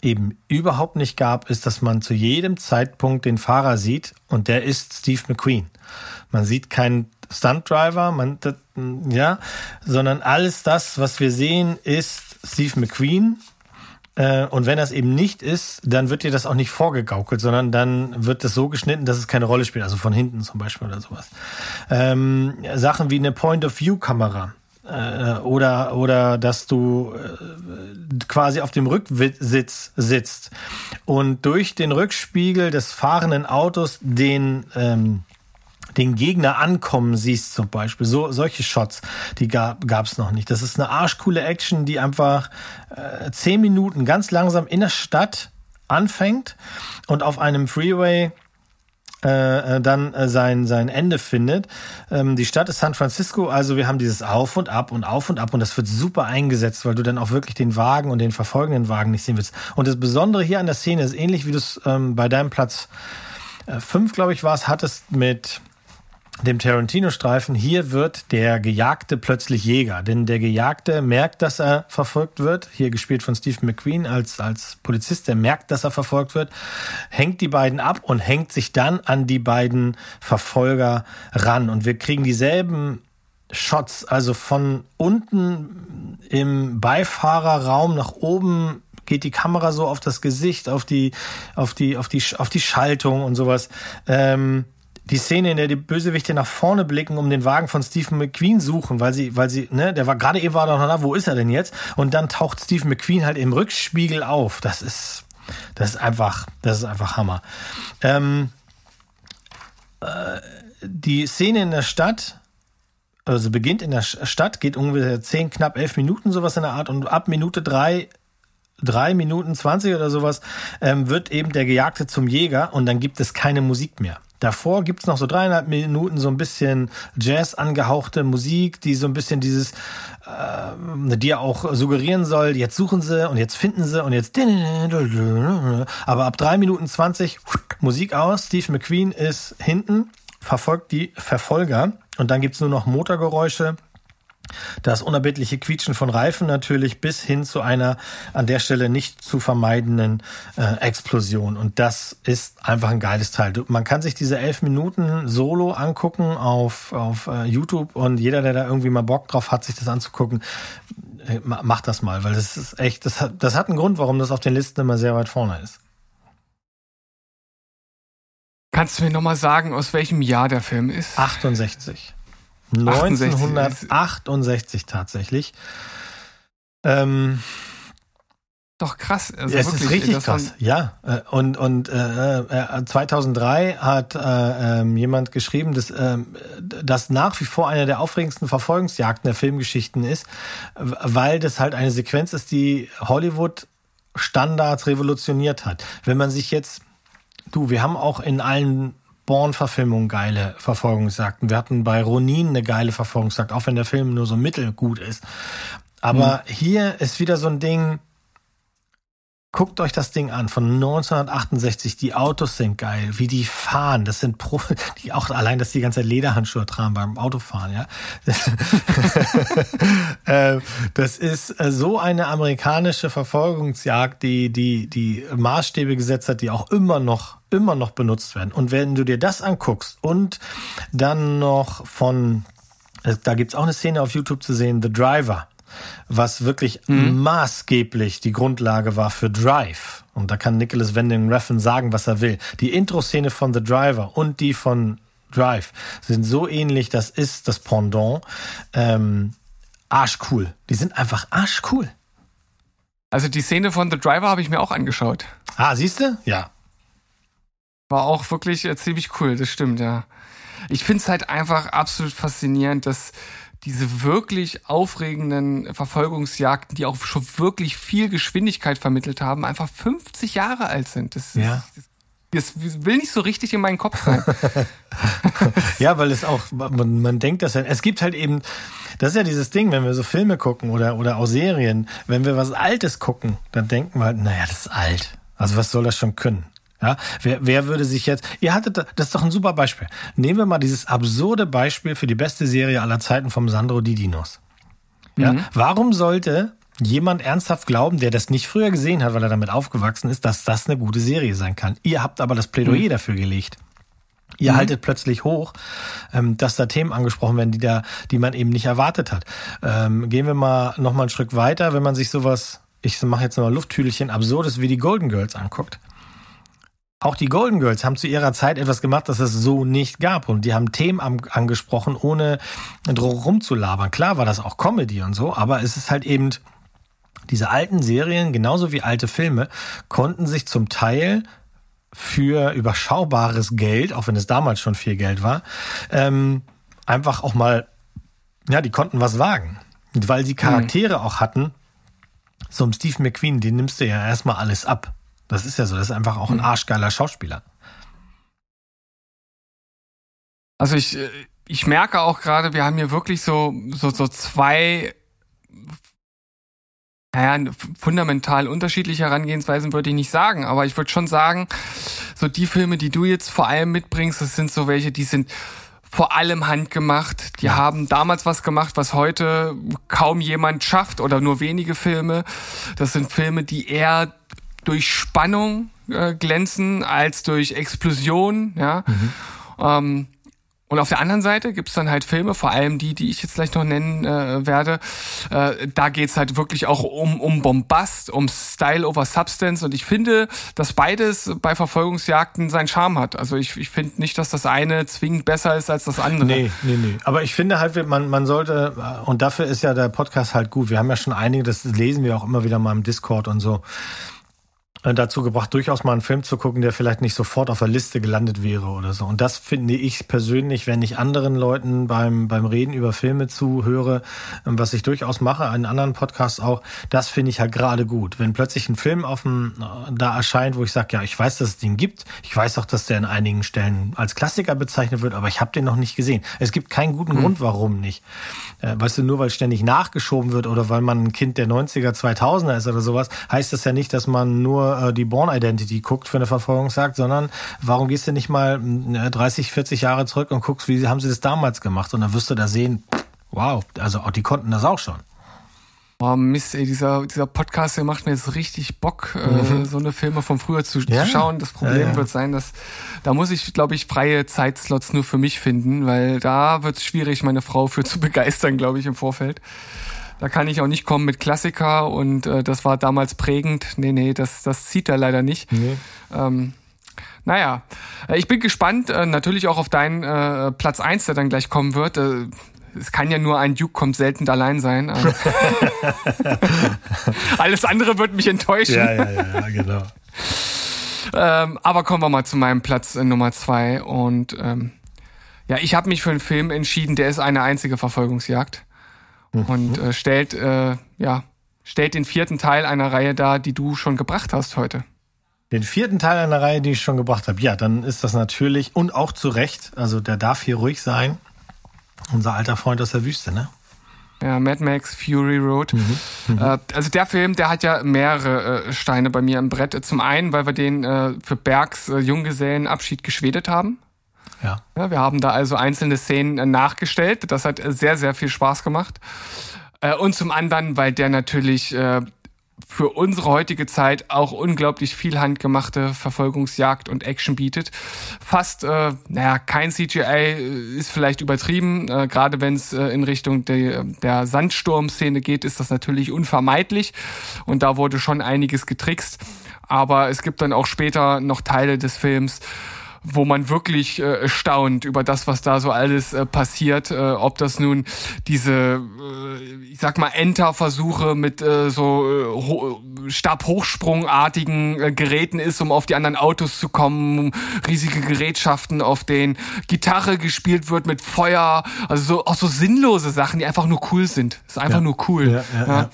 eben überhaupt nicht gab, ist, dass man zu jedem Zeitpunkt den Fahrer sieht und der ist Steve McQueen. Man sieht keinen Stuntdriver, man, ja, sondern alles das, was wir sehen, ist Steve McQueen. Äh, und wenn das eben nicht ist, dann wird dir das auch nicht vorgegaukelt, sondern dann wird das so geschnitten, dass es keine Rolle spielt, also von hinten zum Beispiel oder sowas. Ähm, Sachen wie eine Point-of-View-Kamera äh, oder oder dass du äh, quasi auf dem Rücksitz sitzt und durch den Rückspiegel des fahrenden Autos den ähm, den Gegner ankommen siehst zum Beispiel. So solche Shots, die gab es noch nicht. Das ist eine arschcoole Action, die einfach äh, zehn Minuten ganz langsam in der Stadt anfängt und auf einem Freeway äh, äh, dann äh, sein, sein Ende findet. Ähm, die Stadt ist San Francisco, also wir haben dieses Auf und Ab und Auf und Ab und das wird super eingesetzt, weil du dann auch wirklich den Wagen und den verfolgenden Wagen nicht sehen willst. Und das Besondere hier an der Szene ist ähnlich, wie du es ähm, bei deinem Platz äh, fünf, glaube ich, war es, hattest mit dem Tarantino-Streifen, hier wird der Gejagte plötzlich Jäger. Denn der Gejagte merkt, dass er verfolgt wird. Hier gespielt von Steve McQueen als, als Polizist, der merkt, dass er verfolgt wird, hängt die beiden ab und hängt sich dann an die beiden Verfolger ran. Und wir kriegen dieselben Shots, also von unten im Beifahrerraum nach oben geht die Kamera so auf das Gesicht, auf die, auf die, auf die, auf die Schaltung und sowas. Ähm, die Szene, in der die Bösewichte nach vorne blicken, um den Wagen von Stephen McQueen suchen, weil sie, weil sie, ne, der war gerade eben war noch da, wo ist er denn jetzt? Und dann taucht Stephen McQueen halt im Rückspiegel auf. Das ist, das ist einfach, das ist einfach Hammer. Ähm, äh, die Szene in der Stadt, also beginnt in der Stadt, geht ungefähr zehn, knapp elf Minuten sowas in der Art und ab Minute drei drei Minuten zwanzig oder sowas, ähm, wird eben der Gejagte zum Jäger und dann gibt es keine Musik mehr. Davor gibt's noch so dreieinhalb Minuten so ein bisschen Jazz angehauchte Musik, die so ein bisschen dieses, äh, die ja auch suggerieren soll, jetzt suchen sie und jetzt finden sie und jetzt. Aber ab drei Minuten zwanzig Musik aus, Steve McQueen ist hinten, verfolgt die Verfolger und dann gibt's nur noch Motorgeräusche das unerbittliche Quietschen von Reifen natürlich bis hin zu einer an der Stelle nicht zu vermeidenden äh, Explosion. Und das ist einfach ein geiles Teil. Man kann sich diese elf Minuten Solo angucken auf, auf äh, YouTube und jeder, der da irgendwie mal Bock drauf hat, sich das anzugucken, äh, macht das mal, weil das ist echt, das hat, das hat einen Grund, warum das auf den Listen immer sehr weit vorne ist. Kannst du mir nochmal sagen, aus welchem Jahr der Film ist? 68. 1968 tatsächlich. Ähm, doch krass. Also es wirklich, ist richtig krass. Ja. Äh, und und äh, 2003 äh, hat äh, äh, jemand geschrieben, dass äh, das nach wie vor eine der aufregendsten Verfolgungsjagden der Filmgeschichten ist, weil das halt eine Sequenz ist, die Hollywood Standards revolutioniert hat. Wenn man sich jetzt Du, wir haben auch in allen Born-Verfilmung geile Verfolgungsjagden. Wir hatten bei Ronin eine geile Verfolgungsjagd, auch wenn der Film nur so mittelgut ist. Aber mhm. hier ist wieder so ein Ding, Guckt euch das Ding an von 1968. Die Autos sind geil, wie die fahren. Das sind Pro, die auch allein, dass die ganze Lederhandschuhe tragen beim Autofahren, ja. Äh, das ist äh, so eine amerikanische Verfolgungsjagd, die die die Maßstäbe gesetzt hat, die auch immer noch immer noch benutzt werden. Und wenn du dir das anguckst und dann noch von äh, da gibt's auch eine Szene auf YouTube zu sehen, The Driver was wirklich mhm. maßgeblich die Grundlage war für Drive. Und da kann Nicholas Wending Refn sagen, was er will. Die Intro-Szene von The Driver und die von Drive sind so ähnlich, das ist das Pendant. Ähm, arschcool. Die sind einfach arschcool. Also die Szene von The Driver habe ich mir auch angeschaut. Ah, siehst du? Ja. War auch wirklich äh, ziemlich cool, das stimmt, ja. Ich finde es halt einfach absolut faszinierend, dass diese wirklich aufregenden Verfolgungsjagden, die auch schon wirklich viel Geschwindigkeit vermittelt haben, einfach 50 Jahre alt sind. Das, ja. das, das will nicht so richtig in meinen Kopf rein. ja, weil es auch, man, man denkt das ja, es gibt halt eben, das ist ja dieses Ding, wenn wir so Filme gucken oder, oder auch Serien, wenn wir was Altes gucken, dann denken wir halt, naja, das ist alt. Also was soll das schon können? Ja, wer, wer würde sich jetzt, ihr hattet, das ist doch ein super Beispiel. Nehmen wir mal dieses absurde Beispiel für die beste Serie aller Zeiten vom Sandro Didinos. Ja, mhm. warum sollte jemand ernsthaft glauben, der das nicht früher gesehen hat, weil er damit aufgewachsen ist, dass das eine gute Serie sein kann. Ihr habt aber das Plädoyer mhm. dafür gelegt. Ihr mhm. haltet plötzlich hoch, ähm, dass da Themen angesprochen werden, die da, die man eben nicht erwartet hat. Ähm, gehen wir mal noch mal ein Stück weiter, wenn man sich sowas, ich mache jetzt nochmal Lufthüdelchen, absurdes wie die Golden Girls anguckt. Auch die Golden Girls haben zu ihrer Zeit etwas gemacht, das es so nicht gab. Und die haben Themen angesprochen, ohne rumzulabern. Klar war das auch Comedy und so, aber es ist halt eben, diese alten Serien, genauso wie alte Filme, konnten sich zum Teil für überschaubares Geld, auch wenn es damals schon viel Geld war, ähm, einfach auch mal, ja, die konnten was wagen. Weil sie Charaktere mhm. auch hatten, so ein Steve McQueen, den nimmst du ja erstmal alles ab. Das ist ja so, das ist einfach auch ein mhm. arschgeiler Schauspieler. Also ich, äh, ich merke auch gerade, wir haben hier wirklich so, so, so zwei naja, fundamental unterschiedliche Herangehensweisen würde ich nicht sagen, aber ich würde schon sagen, so die Filme, die du jetzt vor allem mitbringst, das sind so welche, die sind vor allem handgemacht. Die ja. haben damals was gemacht, was heute kaum jemand schafft oder nur wenige Filme. Das sind Filme, die eher durch Spannung äh, glänzen als durch Explosion. Ja. Mhm. Ähm, und auf der anderen Seite gibt's dann halt Filme, vor allem die, die ich jetzt gleich noch nennen äh, werde. Äh, da geht's halt wirklich auch um, um Bombast, um Style over Substance. Und ich finde, dass beides bei Verfolgungsjagden seinen Charme hat. Also ich, ich finde nicht, dass das eine zwingend besser ist als das andere. Nee, nee, nee. Aber ich finde halt, man, man sollte, und dafür ist ja der Podcast halt gut. Wir haben ja schon einige, das lesen wir auch immer wieder mal im Discord und so dazu gebracht, durchaus mal einen Film zu gucken, der vielleicht nicht sofort auf der Liste gelandet wäre oder so. Und das finde ich persönlich, wenn ich anderen Leuten beim, beim Reden über Filme zuhöre, ähm, was ich durchaus mache, in anderen Podcasts auch, das finde ich halt gerade gut. Wenn plötzlich ein Film auf dem, äh, da erscheint, wo ich sage, ja, ich weiß, dass es den gibt, ich weiß auch, dass der in einigen Stellen als Klassiker bezeichnet wird, aber ich habe den noch nicht gesehen. Es gibt keinen guten hm. Grund, warum nicht. Äh, weißt du, nur weil ständig nachgeschoben wird oder weil man ein Kind der 90er, 2000er ist oder sowas, heißt das ja nicht, dass man nur äh, die Born Identity guckt für eine Verfolgungsjagd, sondern warum gehst du nicht mal 30, 40 Jahre zurück und guckst, wie haben sie das damals gemacht? Und dann wirst du da sehen, wow, also die konnten das auch schon. Oh Mist, ey, dieser, dieser Podcast, der macht mir jetzt richtig Bock, äh, mhm. äh, so eine Filme von früher zu, ja. zu schauen. Das Problem ja, ja. wird sein, dass da muss ich, glaube ich, freie Zeitslots nur für mich finden, weil da wird es schwierig, meine Frau für zu begeistern, glaube ich, im Vorfeld. Da kann ich auch nicht kommen mit Klassiker und äh, das war damals prägend. Nee, nee, das, das zieht er leider nicht. Nee. Ähm, naja, äh, ich bin gespannt, äh, natürlich auch auf deinen äh, Platz eins, der dann gleich kommen wird. Äh, es kann ja nur ein Duke kommt selten allein sein. Äh. Alles andere wird mich enttäuschen. Ja, ja, ja, genau. ähm, aber kommen wir mal zu meinem Platz äh, Nummer zwei. Und ähm, ja, ich habe mich für einen Film entschieden, der ist eine einzige Verfolgungsjagd mhm. und äh, stellt, äh, ja, stellt den vierten Teil einer Reihe dar, die du schon gebracht hast heute. Den vierten Teil einer Reihe, die ich schon gebracht habe, ja, dann ist das natürlich und auch zu Recht, also der darf hier ruhig sein, unser alter Freund aus der Wüste, ne? Ja, Mad Max Fury Road. Mhm. Mhm. Äh, also der Film, der hat ja mehrere äh, Steine bei mir im Brett. Zum einen, weil wir den äh, für Bergs äh, Junggesellenabschied geschwedet haben. Ja. ja. Wir haben da also einzelne Szenen äh, nachgestellt. Das hat äh, sehr, sehr viel Spaß gemacht. Äh, und zum anderen, weil der natürlich für unsere heutige Zeit auch unglaublich viel handgemachte Verfolgungsjagd und Action bietet. Fast, äh, naja, kein CGI ist vielleicht übertrieben. Äh, Gerade wenn es äh, in Richtung de, der Sandsturm-Szene geht, ist das natürlich unvermeidlich. Und da wurde schon einiges getrickst. Aber es gibt dann auch später noch Teile des Films, wo man wirklich äh, staunt über das, was da so alles äh, passiert. Äh, ob das nun diese, äh, ich sag mal, Enter-Versuche mit äh, so äh, Stabhochsprungartigen äh, Geräten ist, um auf die anderen Autos zu kommen, riesige Gerätschaften, auf denen Gitarre gespielt wird mit Feuer, also so auch so sinnlose Sachen, die einfach nur cool sind. ist einfach ja. nur cool. Ja, ja, ja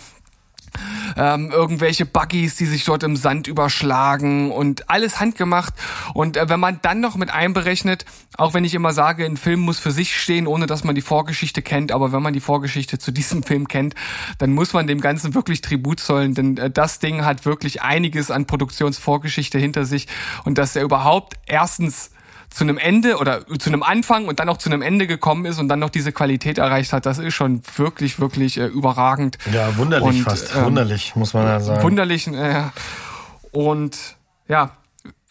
ähm, irgendwelche Buggies, die sich dort im Sand überschlagen und alles handgemacht. Und äh, wenn man dann noch mit einberechnet, auch wenn ich immer sage, ein Film muss für sich stehen, ohne dass man die Vorgeschichte kennt, aber wenn man die Vorgeschichte zu diesem Film kennt, dann muss man dem Ganzen wirklich Tribut zollen, denn äh, das Ding hat wirklich einiges an Produktionsvorgeschichte hinter sich und dass er überhaupt erstens zu einem Ende oder zu einem Anfang und dann auch zu einem Ende gekommen ist und dann noch diese Qualität erreicht hat, das ist schon wirklich, wirklich äh, überragend. Ja, wunderlich und, fast. Ähm, wunderlich, muss man ja sagen. Wunderlich, äh, und ja,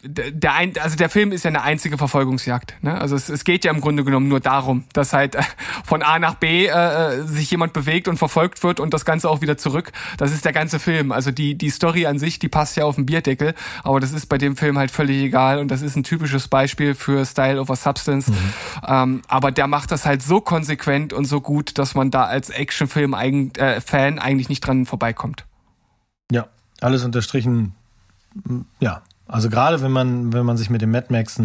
der ein, also der Film ist ja eine einzige Verfolgungsjagd. Ne? Also es, es geht ja im Grunde genommen nur darum, dass halt äh, von A nach B äh, äh, sich jemand bewegt und verfolgt wird und das Ganze auch wieder zurück. Das ist der ganze Film. Also die die Story an sich, die passt ja auf den Bierdeckel, aber das ist bei dem Film halt völlig egal und das ist ein typisches Beispiel für Style over Substance. Mhm. Ähm, aber der macht das halt so konsequent und so gut, dass man da als Actionfilm eigen, äh, Fan eigentlich nicht dran vorbeikommt. Ja, alles unterstrichen. Ja, also gerade wenn man, wenn man sich mit dem Mad Max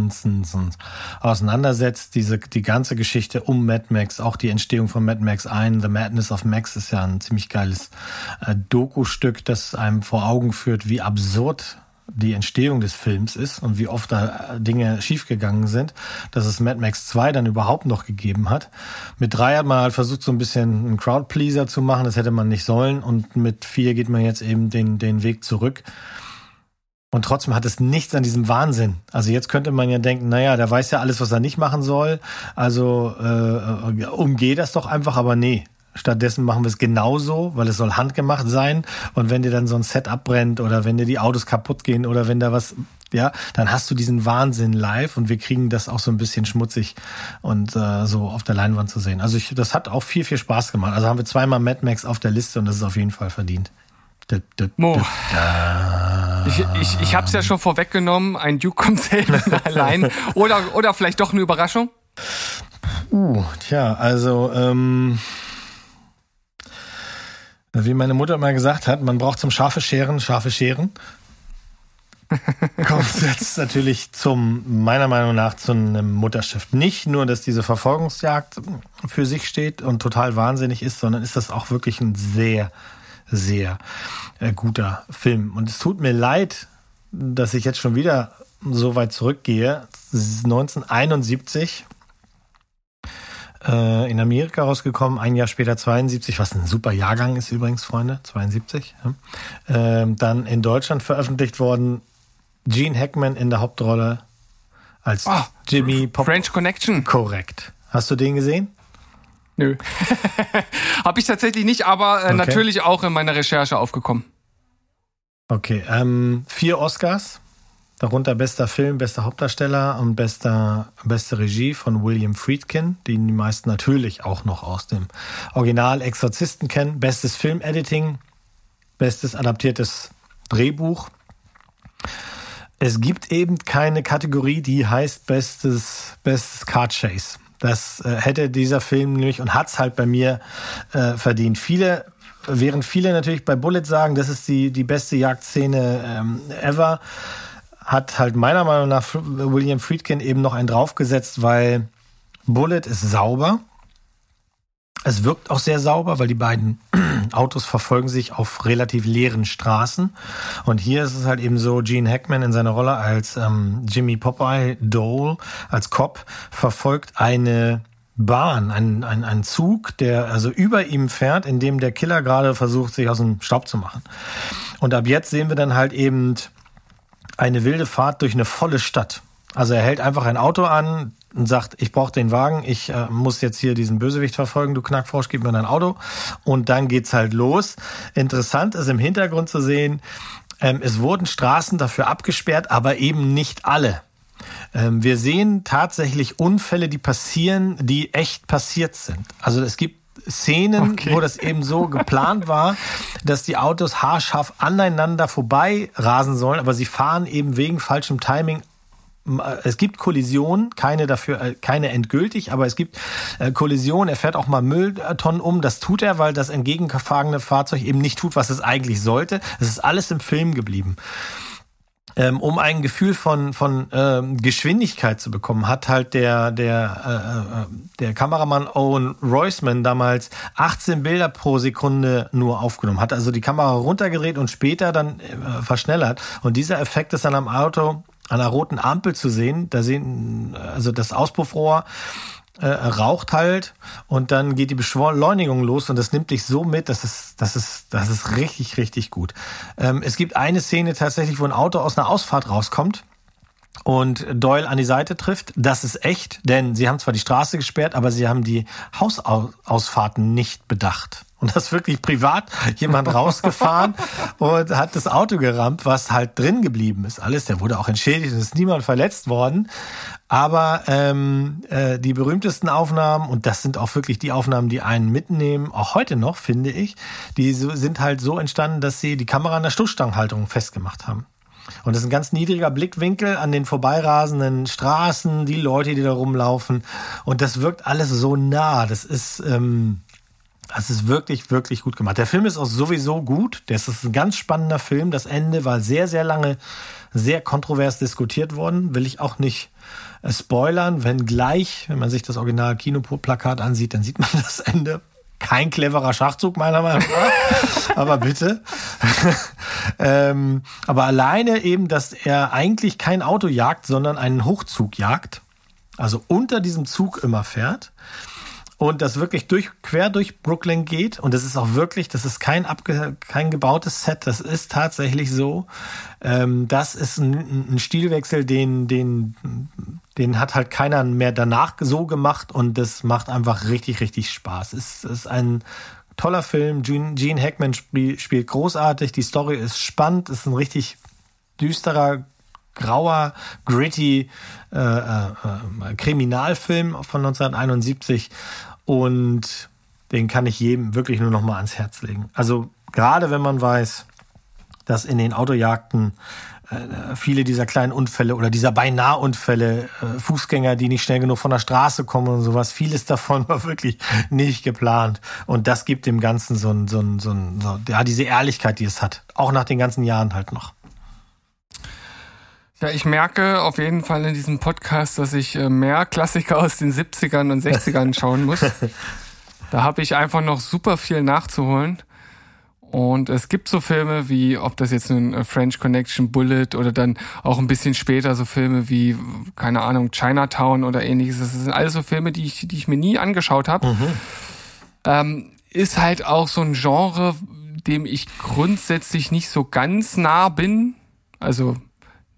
auseinandersetzt, diese, die ganze Geschichte um Mad Max, auch die Entstehung von Mad Max 1, The Madness of Max ist ja ein ziemlich geiles äh, Doku-Stück, das einem vor Augen führt, wie absurd die Entstehung des Films ist und wie oft da Dinge schiefgegangen sind, dass es Mad Max 2 dann überhaupt noch gegeben hat. Mit 3 hat man halt versucht, so ein bisschen einen Crowdpleaser zu machen, das hätte man nicht sollen und mit 4 geht man jetzt eben den, den Weg zurück und trotzdem hat es nichts an diesem Wahnsinn. Also jetzt könnte man ja denken, naja, der weiß ja alles, was er nicht machen soll. Also äh, umgeh das doch einfach, aber nee. Stattdessen machen wir es genauso, weil es soll handgemacht sein. Und wenn dir dann so ein Set abbrennt oder wenn dir die Autos kaputt gehen oder wenn da was, ja, dann hast du diesen Wahnsinn live und wir kriegen das auch so ein bisschen schmutzig und äh, so auf der Leinwand zu sehen. Also ich, das hat auch viel, viel Spaß gemacht. Also haben wir zweimal Mad Max auf der Liste und das ist auf jeden Fall verdient. Mo. Ich, ich, ich habe es ja schon vorweggenommen, ein Duke kommt selten allein. Oder, oder vielleicht doch eine Überraschung? Uh, tja, also ähm, wie meine Mutter immer gesagt hat, man braucht zum scharfe Scheren scharfe Scheren. Kommt jetzt natürlich zum, meiner Meinung nach, zu einem Mutterschiff. Nicht nur, dass diese Verfolgungsjagd für sich steht und total wahnsinnig ist, sondern ist das auch wirklich ein sehr sehr äh, guter Film. Und es tut mir leid, dass ich jetzt schon wieder so weit zurückgehe. 1971 äh, in Amerika rausgekommen, ein Jahr später 72, was ein super Jahrgang ist übrigens, Freunde, 72. Ja. Äh, dann in Deutschland veröffentlicht worden, Gene Hackman in der Hauptrolle als oh, Jimmy Pop. French Connection. Korrekt. Hast du den gesehen? Nö. Habe ich tatsächlich nicht, aber äh, okay. natürlich auch in meiner Recherche aufgekommen. Okay, ähm, vier Oscars, darunter bester Film, bester Hauptdarsteller und bester, beste Regie von William Friedkin, den die meisten natürlich auch noch aus dem Original Exorzisten kennen. Bestes Filmediting, bestes adaptiertes Drehbuch. Es gibt eben keine Kategorie, die heißt bestes, bestes Card Chase. Das äh, hätte dieser Film nämlich und hat's halt bei mir äh, verdient. Viele, während viele natürlich bei Bullet sagen, das ist die, die beste Jagdszene ähm, ever, hat halt meiner Meinung nach William Friedkin eben noch einen draufgesetzt, weil Bullet ist sauber. Es wirkt auch sehr sauber, weil die beiden Autos verfolgen sich auf relativ leeren Straßen. Und hier ist es halt eben so, Gene Hackman in seiner Rolle als ähm, Jimmy Popeye Dole, als Cop, verfolgt eine Bahn, ein, ein, ein Zug, der also über ihm fährt, in dem der Killer gerade versucht, sich aus dem Staub zu machen. Und ab jetzt sehen wir dann halt eben eine wilde Fahrt durch eine volle Stadt. Also er hält einfach ein Auto an, und sagt, ich brauche den Wagen, ich äh, muss jetzt hier diesen Bösewicht verfolgen, du Knackfrosch, gib mir dein Auto. Und dann geht's halt los. Interessant ist im Hintergrund zu sehen, ähm, es wurden Straßen dafür abgesperrt, aber eben nicht alle. Ähm, wir sehen tatsächlich Unfälle, die passieren, die echt passiert sind. Also es gibt Szenen, okay. wo das eben so geplant war, dass die Autos haarscharf aneinander vorbei rasen sollen, aber sie fahren eben wegen falschem Timing es gibt Kollisionen, keine dafür, äh, keine endgültig, aber es gibt äh, Kollisionen. Er fährt auch mal Mülltonnen um. Das tut er, weil das entgegengefahrene Fahrzeug eben nicht tut, was es eigentlich sollte. Es ist alles im Film geblieben. Ähm, um ein Gefühl von von ähm, Geschwindigkeit zu bekommen, hat halt der der äh, der Kameramann Owen Roisman damals 18 Bilder pro Sekunde nur aufgenommen, hat also die Kamera runtergedreht und später dann äh, verschnellert. Und dieser Effekt ist dann am Auto an einer roten Ampel zu sehen. Da sehen, also das Auspuffrohr äh, raucht halt und dann geht die Beschleunigung los und das nimmt dich so mit, dass es, das ist, das ist richtig, richtig gut. Ähm, es gibt eine Szene tatsächlich, wo ein Auto aus einer Ausfahrt rauskommt und Doyle an die Seite trifft. Das ist echt, denn sie haben zwar die Straße gesperrt, aber sie haben die Hausausfahrten nicht bedacht. Und das ist wirklich privat jemand rausgefahren und hat das Auto gerammt, was halt drin geblieben ist. Alles, der wurde auch entschädigt, es ist niemand verletzt worden. Aber ähm, äh, die berühmtesten Aufnahmen, und das sind auch wirklich die Aufnahmen, die einen mitnehmen, auch heute noch, finde ich, die so, sind halt so entstanden, dass sie die Kamera an der Stoßstangenhaltung festgemacht haben. Und das ist ein ganz niedriger Blickwinkel an den vorbeirasenden Straßen, die Leute, die da rumlaufen. Und das wirkt alles so nah. Das ist, ähm, das ist wirklich, wirklich gut gemacht. Der Film ist auch sowieso gut. Das ist ein ganz spannender Film. Das Ende war sehr, sehr lange sehr kontrovers diskutiert worden. Will ich auch nicht äh, spoilern, wenn gleich, wenn man sich das Original Kinoplakat ansieht, dann sieht man das Ende kein cleverer Schachzug, meiner Meinung nach. aber bitte. ähm, aber alleine eben, dass er eigentlich kein Auto jagt, sondern einen Hochzug jagt. Also unter diesem Zug immer fährt und das wirklich durch, quer durch Brooklyn geht. Und das ist auch wirklich, das ist kein, abge, kein gebautes Set, das ist tatsächlich so. Ähm, das ist ein, ein Stilwechsel, den, den, den hat halt keiner mehr danach so gemacht und das macht einfach richtig, richtig Spaß. Es ist ein toller Film. Gene, Hackman spiel, spielt großartig, die Story ist spannend, ist ein richtig düsterer, grauer, gritty äh, äh, äh Kriminalfilm von 1971 und den kann ich jedem wirklich nur noch mal ans Herz legen. Also gerade wenn man weiß, dass in den Autojagden viele dieser kleinen Unfälle oder dieser beinahe Unfälle, äh, Fußgänger, die nicht schnell genug von der Straße kommen und sowas, vieles davon war wirklich nicht geplant. Und das gibt dem Ganzen so ein, so ein, so ein, so, ja, diese Ehrlichkeit, die es hat. Auch nach den ganzen Jahren halt noch. Ja, ich merke auf jeden Fall in diesem Podcast, dass ich äh, mehr Klassiker aus den 70ern und 60ern schauen muss. Da habe ich einfach noch super viel nachzuholen. Und es gibt so Filme wie, ob das jetzt nun äh, French Connection, Bullet oder dann auch ein bisschen später so Filme wie, keine Ahnung, Chinatown oder ähnliches. Das sind alles so Filme, die ich, die ich mir nie angeschaut habe. Mhm. Ähm, ist halt auch so ein Genre, dem ich grundsätzlich nicht so ganz nah bin. Also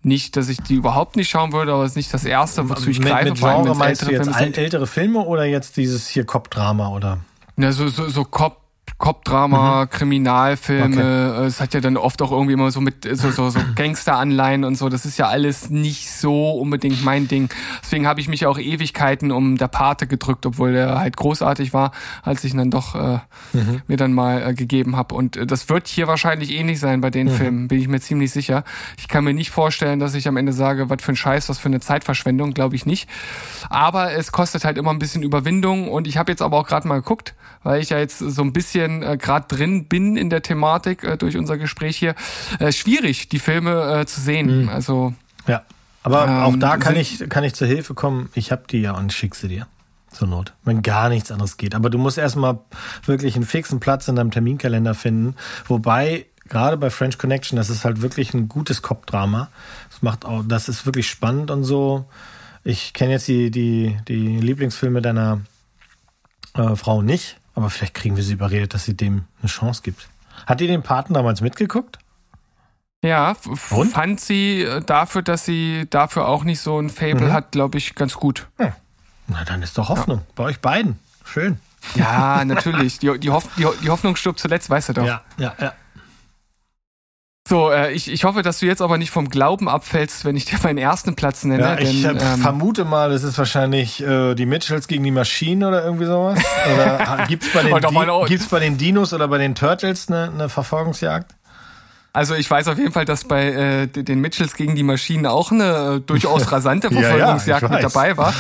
nicht, dass ich die überhaupt nicht schauen würde, aber es ist nicht das erste, wozu ich mit, greife. Mit Genre meinst du jetzt Filme ältere Filme oder jetzt dieses hier Cop-Drama oder? Na, so, so, so Cop Cop-Drama, mhm. Kriminalfilme. Okay. Es hat ja dann oft auch irgendwie immer so mit so, so, so Gangster-Anleihen und so. Das ist ja alles nicht so unbedingt mein Ding. Deswegen habe ich mich auch Ewigkeiten um der Pate gedrückt, obwohl der halt großartig war, als ich ihn dann doch äh, mhm. mir dann mal äh, gegeben habe. Und äh, das wird hier wahrscheinlich ähnlich sein bei den mhm. Filmen, bin ich mir ziemlich sicher. Ich kann mir nicht vorstellen, dass ich am Ende sage, was für ein Scheiß, was für eine Zeitverschwendung, glaube ich nicht. Aber es kostet halt immer ein bisschen Überwindung und ich habe jetzt aber auch gerade mal geguckt, weil ich ja jetzt so ein bisschen äh, gerade drin bin in der Thematik äh, durch unser Gespräch hier, äh, schwierig, die Filme äh, zu sehen. Mhm. Also ja, aber ähm, auch da kann ich kann ich zur Hilfe kommen. Ich habe die ja und schick sie dir zur Not, wenn gar nichts anderes geht. Aber du musst erstmal wirklich einen fixen Platz in deinem Terminkalender finden. Wobei gerade bei French Connection, das ist halt wirklich ein gutes Cop-Drama. Das macht auch, das ist wirklich spannend und so. Ich kenne jetzt die, die, die Lieblingsfilme deiner äh, Frau nicht. Aber vielleicht kriegen wir sie überredet, dass sie dem eine Chance gibt. Hat ihr den Paten damals mitgeguckt? Ja, Und? fand sie äh, dafür, dass sie dafür auch nicht so ein Fable mhm. hat, glaube ich, ganz gut. Hm. Na, dann ist doch Hoffnung. Ja. Bei euch beiden. Schön. Ja, natürlich. Die, die, Hoff, die, die Hoffnung stirbt zuletzt, weißt du doch. Ja, ja, ja. So, äh, ich, ich hoffe, dass du jetzt aber nicht vom Glauben abfällst, wenn ich dir meinen ersten Platz nenne. Ja, ich denn, ähm, vermute mal, das ist wahrscheinlich äh, die Mitchells gegen die Maschinen oder irgendwie sowas. Oder gibt's bei, den gibt's bei den Dinos oder bei den Turtles eine, eine Verfolgungsjagd? Also ich weiß auf jeden Fall, dass bei äh, den Mitchells gegen die Maschinen auch eine äh, durchaus rasante Verfolgungsjagd ja, ja, mit dabei war.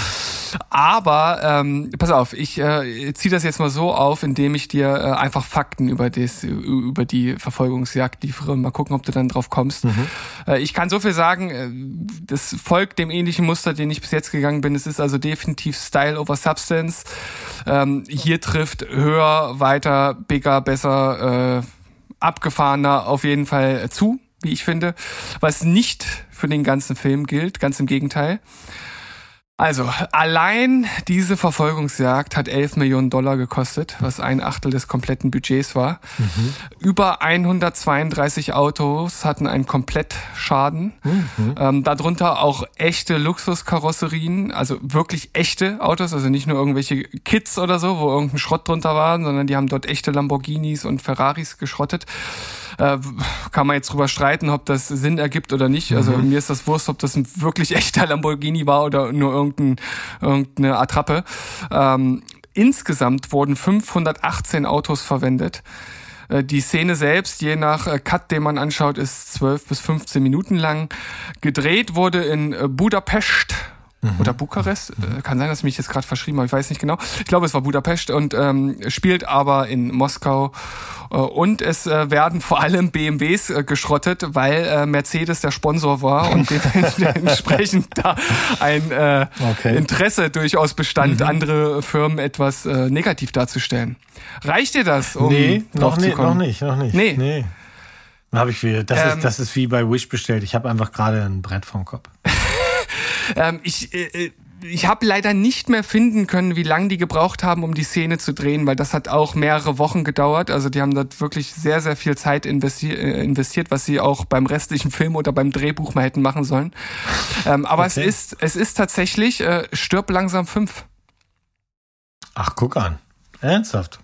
Aber ähm, pass auf, ich äh, ziehe das jetzt mal so auf, indem ich dir äh, einfach Fakten über, das, über die Verfolgungsjagd liefere und mal gucken, ob du dann drauf kommst. Mhm. Äh, ich kann so viel sagen, äh, das folgt dem ähnlichen Muster, den ich bis jetzt gegangen bin. Es ist also definitiv Style over Substance. Ähm, hier trifft höher, weiter, bigger, besser. Äh, abgefahrener auf jeden Fall zu, wie ich finde, was nicht für den ganzen Film gilt, ganz im Gegenteil. Also, allein diese Verfolgungsjagd hat 11 Millionen Dollar gekostet, was ein Achtel des kompletten Budgets war. Mhm. Über 132 Autos hatten einen Komplettschaden. Mhm. Ähm, darunter auch echte Luxuskarosserien, also wirklich echte Autos, also nicht nur irgendwelche Kits oder so, wo irgendein Schrott drunter war, sondern die haben dort echte Lamborghinis und Ferraris geschrottet. Äh, kann man jetzt drüber streiten, ob das Sinn ergibt oder nicht. Also mhm. mir ist das Wurst, ob das ein wirklich echter Lamborghini war oder nur irgendein, irgendeine Attrappe. Ähm, insgesamt wurden 518 Autos verwendet. Äh, die Szene selbst, je nach äh, Cut, den man anschaut, ist 12 bis 15 Minuten lang. Gedreht wurde in äh, Budapest, Mhm. Oder Bukarest. Mhm. Kann sein, dass ich mich jetzt gerade verschrieben habe, ich weiß nicht genau. Ich glaube, es war Budapest und ähm, spielt aber in Moskau. Äh, und es äh, werden vor allem BMWs äh, geschrottet, weil äh, Mercedes der Sponsor war und dementsprechend da ein äh, okay. Interesse durchaus bestand, mhm. andere Firmen etwas äh, negativ darzustellen. Reicht dir das? Um nee, noch, nee noch nicht, noch nicht. Nee. nee. Hab ich viel. Das, ähm, ist, das ist wie bei Wish bestellt. Ich habe einfach gerade ein Brett vom Kopf. Ähm, ich äh, äh ich habe leider nicht mehr finden können, wie lange die gebraucht haben, um die Szene zu drehen, weil das hat auch mehrere Wochen gedauert. Also die haben dort wirklich sehr, sehr viel Zeit investi äh, investiert, was sie auch beim restlichen Film oder beim Drehbuch mal hätten machen sollen. Ähm, aber okay. es ist, es ist tatsächlich äh, Stirb langsam fünf. Ach, guck an. Ernsthaft.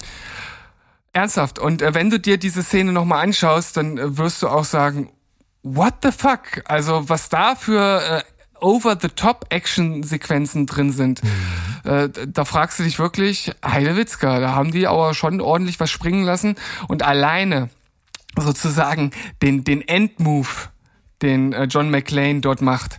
Ernsthaft. Und äh, wenn du dir diese Szene nochmal anschaust, dann äh, wirst du auch sagen, what the fuck? Also was da für äh, Over-the-Top-Action-Sequenzen drin sind. Mhm. Äh, da fragst du dich wirklich, Heidewitzka, da haben die aber schon ordentlich was springen lassen und alleine sozusagen den, den Endmove, den äh, John McClane dort macht.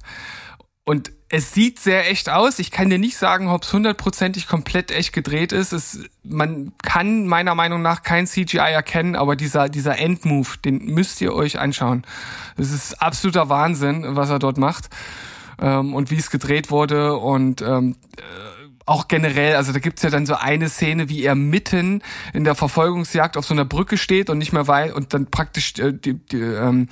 Und es sieht sehr echt aus. Ich kann dir nicht sagen, ob es hundertprozentig komplett echt gedreht ist. Es, man kann meiner Meinung nach kein CGI erkennen, aber dieser, dieser Endmove, den müsst ihr euch anschauen. Das ist absoluter Wahnsinn, was er dort macht ähm, und wie es gedreht wurde und ähm, äh, auch generell, also da gibt's ja dann so eine Szene, wie er mitten in der Verfolgungsjagd auf so einer Brücke steht und nicht mehr weiß und dann praktisch äh, die, die ähm,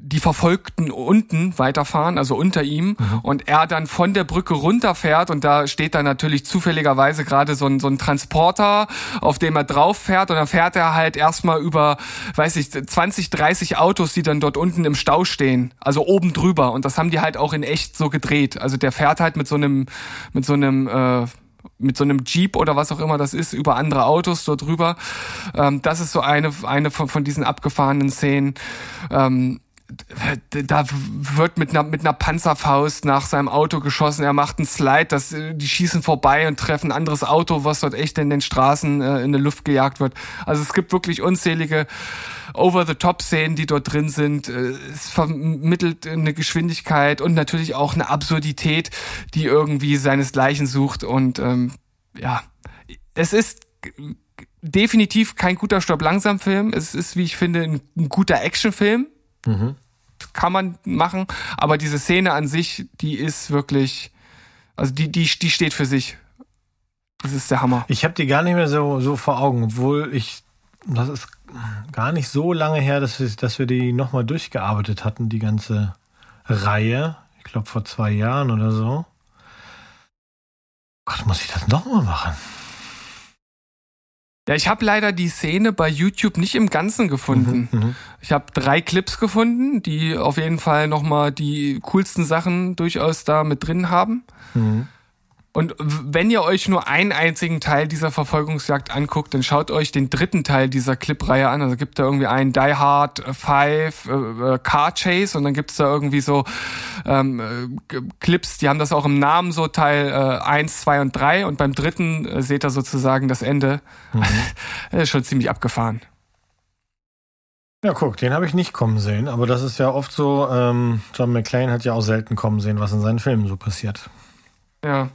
die Verfolgten unten weiterfahren, also unter ihm, mhm. und er dann von der Brücke runterfährt und da steht dann natürlich zufälligerweise gerade so ein, so ein Transporter, auf dem er drauf fährt und dann fährt er halt erstmal über, weiß ich, 20, 30 Autos, die dann dort unten im Stau stehen, also oben drüber und das haben die halt auch in echt so gedreht. Also der fährt halt mit so einem, mit so einem, äh, mit so einem Jeep oder was auch immer das ist, über andere Autos dort drüber. Ähm, das ist so eine, eine von, von diesen abgefahrenen Szenen. Ähm, da wird mit einer, mit einer Panzerfaust nach seinem Auto geschossen. Er macht einen Slide, das, die schießen vorbei und treffen ein anderes Auto, was dort echt in den Straßen äh, in der Luft gejagt wird. Also es gibt wirklich unzählige Over-the-Top-Szenen, die dort drin sind. Äh, es vermittelt eine Geschwindigkeit und natürlich auch eine Absurdität, die irgendwie seinesgleichen sucht. Und ähm, ja, es ist definitiv kein guter Stopp-Langsam-Film. Es ist, wie ich finde, ein, ein guter Actionfilm Mhm. Kann man machen, aber diese Szene an sich, die ist wirklich, also die, die, die steht für sich. Das ist der Hammer. Ich habe die gar nicht mehr so, so vor Augen, obwohl ich, das ist gar nicht so lange her, dass wir, dass wir die nochmal durchgearbeitet hatten, die ganze Reihe. Ich glaube vor zwei Jahren oder so. Gott, muss ich das nochmal machen? Ja, ich habe leider die Szene bei YouTube nicht im Ganzen gefunden. Mhm, mhm. ich habe drei Clips gefunden, die auf jeden Fall nochmal die coolsten Sachen durchaus da mit drin haben. Mhm. Und wenn ihr euch nur einen einzigen Teil dieser Verfolgungsjagd anguckt, dann schaut euch den dritten Teil dieser Clip-Reihe an. Also gibt da irgendwie einen Die Hard 5 äh, äh, Car Chase und dann gibt's da irgendwie so ähm, äh, Clips, die haben das auch im Namen so Teil äh, 1, 2 und 3 und beim dritten äh, seht ihr sozusagen das Ende. Mhm. das ist schon ziemlich abgefahren. Ja, guck, den habe ich nicht kommen sehen, aber das ist ja oft so, ähm, John McClane hat ja auch selten kommen sehen, was in seinen Filmen so passiert. Ja.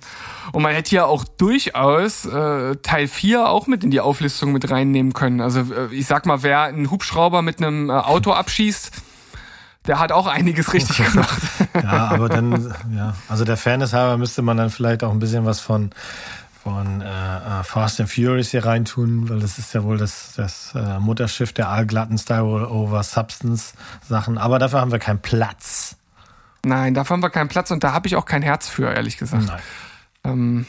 Und man hätte ja auch durchaus äh, Teil 4 auch mit in die Auflistung mit reinnehmen können. Also äh, ich sag mal, wer einen Hubschrauber mit einem äh, Auto abschießt, der hat auch einiges richtig gemacht. ja, aber dann, ja, also der Fairness halber müsste man dann vielleicht auch ein bisschen was von von äh, äh, Fast and Furious hier reintun, weil das ist ja wohl das, das äh, Mutterschiff der allglatten Style over Substance Sachen. Aber dafür haben wir keinen Platz. Nein, dafür haben wir keinen Platz und da habe ich auch kein Herz für, ehrlich gesagt. Nein. Ähm,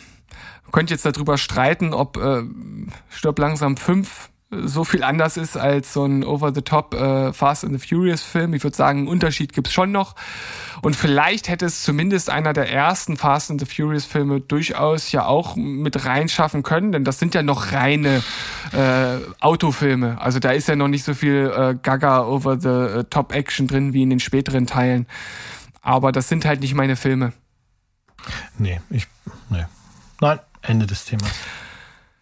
könnte jetzt darüber streiten, ob äh, Stirb langsam 5 so viel anders ist als so ein Over-the-Top äh, Fast and the Furious Film. Ich würde sagen, einen Unterschied gibt's schon noch. Und vielleicht hätte es zumindest einer der ersten Fast and the Furious Filme durchaus ja auch mit reinschaffen können, denn das sind ja noch reine äh, Autofilme. Also da ist ja noch nicht so viel äh, Gaga Over-the-Top Action drin wie in den späteren Teilen. Aber das sind halt nicht meine Filme. Nee, ich. Nee. Nein, Ende des Themas.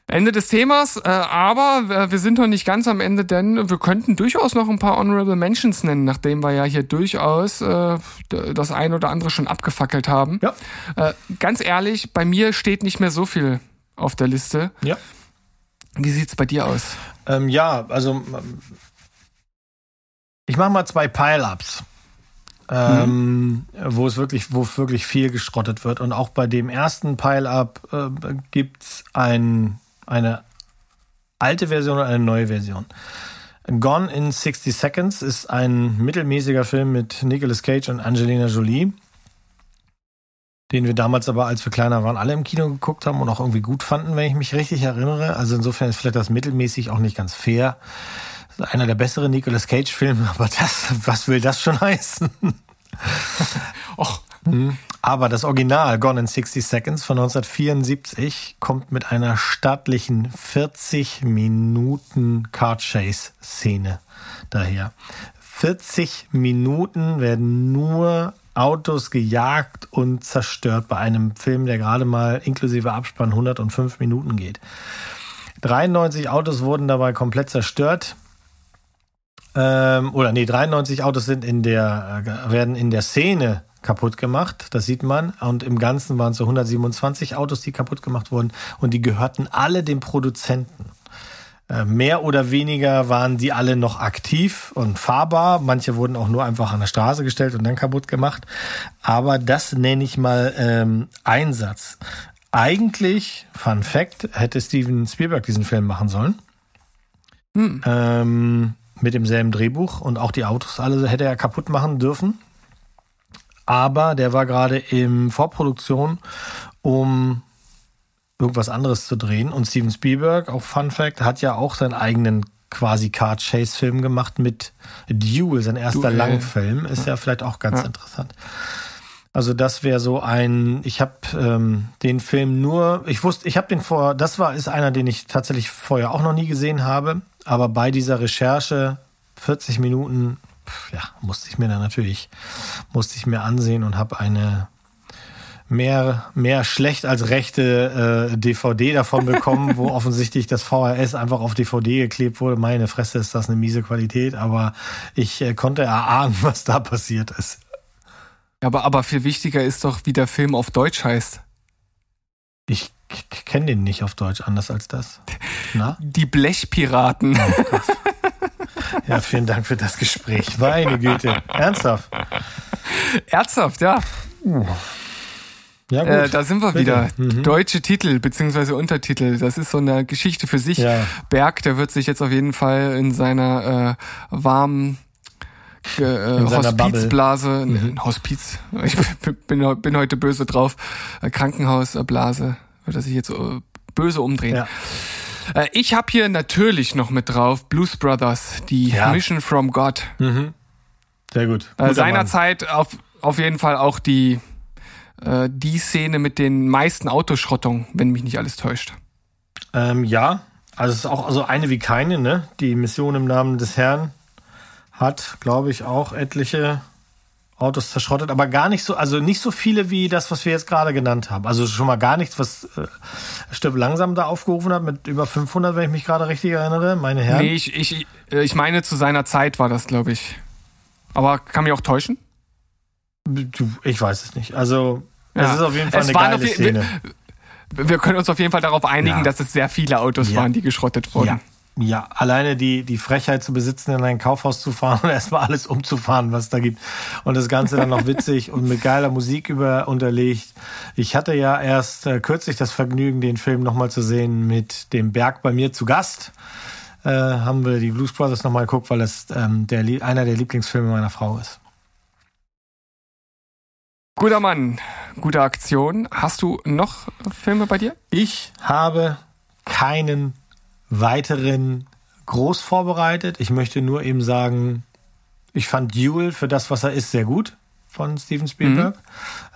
Ende des Themas, äh, aber äh, wir sind noch nicht ganz am Ende, denn wir könnten durchaus noch ein paar Honorable Mentions nennen, nachdem wir ja hier durchaus äh, das ein oder andere schon abgefackelt haben. Ja. Äh, ganz ehrlich, bei mir steht nicht mehr so viel auf der Liste. Ja. Wie sieht's bei dir aus? Ähm, ja, also ähm, ich mache mal zwei Pile-Ups. Ähm, mhm. wo es wirklich, wo wirklich viel geschrottet wird. Und auch bei dem ersten Pile-Up äh, gibt's ein eine alte Version und eine neue Version. Gone in 60 Seconds ist ein mittelmäßiger Film mit Nicolas Cage und Angelina Jolie, den wir damals aber, als wir kleiner waren, alle im Kino geguckt haben und auch irgendwie gut fanden, wenn ich mich richtig erinnere. Also insofern ist vielleicht das mittelmäßig auch nicht ganz fair. Einer der besseren Nicolas Cage-Filme, aber das, was will das schon heißen? Och. Hm. Aber das Original Gone in 60 Seconds von 1974 kommt mit einer stattlichen 40 Minuten Car Chase Szene daher. 40 Minuten werden nur Autos gejagt und zerstört bei einem Film, der gerade mal inklusive Abspann 105 Minuten geht. 93 Autos wurden dabei komplett zerstört. Ähm, oder nee, 93 Autos sind in der, äh, werden in der Szene kaputt gemacht. Das sieht man. Und im Ganzen waren es so 127 Autos, die kaputt gemacht wurden. Und die gehörten alle dem Produzenten. Äh, mehr oder weniger waren die alle noch aktiv und fahrbar. Manche wurden auch nur einfach an der Straße gestellt und dann kaputt gemacht. Aber das nenne ich mal ähm, Einsatz. Eigentlich, Fun Fact, hätte Steven Spielberg diesen Film machen sollen. Hm. Ähm, mit demselben Drehbuch und auch die Autos alle hätte er kaputt machen dürfen aber der war gerade in Vorproduktion, um irgendwas anderes zu drehen. Und Steven Spielberg, auch Fun Fact, hat ja auch seinen eigenen quasi Car Chase Film gemacht mit Duel, sein erster Duel. Langfilm. Ist ja, ja vielleicht auch ganz ja. interessant. Also das wäre so ein, ich habe ähm, den Film nur, ich wusste, ich habe den vor, das war ist einer, den ich tatsächlich vorher auch noch nie gesehen habe, aber bei dieser Recherche 40 Minuten ja, musste ich mir dann natürlich, musste ich mir ansehen und habe eine mehr, mehr schlecht als rechte äh, DVD davon bekommen, wo offensichtlich das VHS einfach auf DVD geklebt wurde. Meine Fresse ist das eine miese Qualität, aber ich äh, konnte erahnen, was da passiert ist. Aber, aber viel wichtiger ist doch, wie der Film auf Deutsch heißt. Ich kenne den nicht auf Deutsch anders als das. Na? Die Blechpiraten. Oh ja, vielen Dank für das Gespräch. Meine Güte. Ernsthaft. Ernsthaft, ja. Uh. Ja, gut. Äh, da sind wir wieder. Mhm. Deutsche Titel beziehungsweise Untertitel. Das ist so eine Geschichte für sich. Ja. Berg, der wird sich jetzt auf jeden Fall in seiner äh, warmen äh, Hospizblase, mhm. Hospiz, ich bin, bin heute böse drauf, äh, Krankenhausblase, wird er sich jetzt äh, böse umdrehen. Ja. Äh, ich habe hier natürlich noch mit drauf Blues Brothers, die ja. Mission from God. Mhm. Sehr gut. Äh, seinerzeit auf, auf jeden Fall auch die, äh, die Szene mit den meisten Autoschrottungen, wenn mich nicht alles täuscht. Ähm, ja, also es ist auch also eine wie keine, ne? Die Mission im Namen des Herrn hat, glaube ich, auch etliche Autos zerschrottet, aber gar nicht so, also nicht so viele wie das, was wir jetzt gerade genannt haben. Also schon mal gar nichts, was äh, Stirb langsam da aufgerufen hat mit über 500, wenn ich mich gerade richtig erinnere, meine Herren. Nee, ich, ich, äh, ich meine, zu seiner Zeit war das, glaube ich. Aber kann mich auch täuschen? Ich weiß es nicht. Also, es ja. ist auf jeden Fall es eine geile Szene. Wir, wir, können uns auf jeden Fall darauf einigen, ja. dass es sehr viele Autos ja. waren, die geschrottet wurden. Ja. Alleine die, die Frechheit zu besitzen, in ein Kaufhaus zu fahren und erstmal alles umzufahren, was da gibt. Und das Ganze dann noch witzig und mit geiler Musik über unterlegt. Ich hatte ja erst äh, kürzlich das Vergnügen, den Film nochmal zu sehen mit dem Berg bei mir zu Gast. Äh, haben wir die Blues Brothers nochmal geguckt, weil es ähm, der, einer der Lieblingsfilme meiner Frau ist. Guter Mann, gute Aktion. Hast du noch Filme bei dir? Ich habe keinen weiteren groß vorbereitet. Ich möchte nur eben sagen, ich fand Duel für das, was er ist, sehr gut von Steven Spielberg,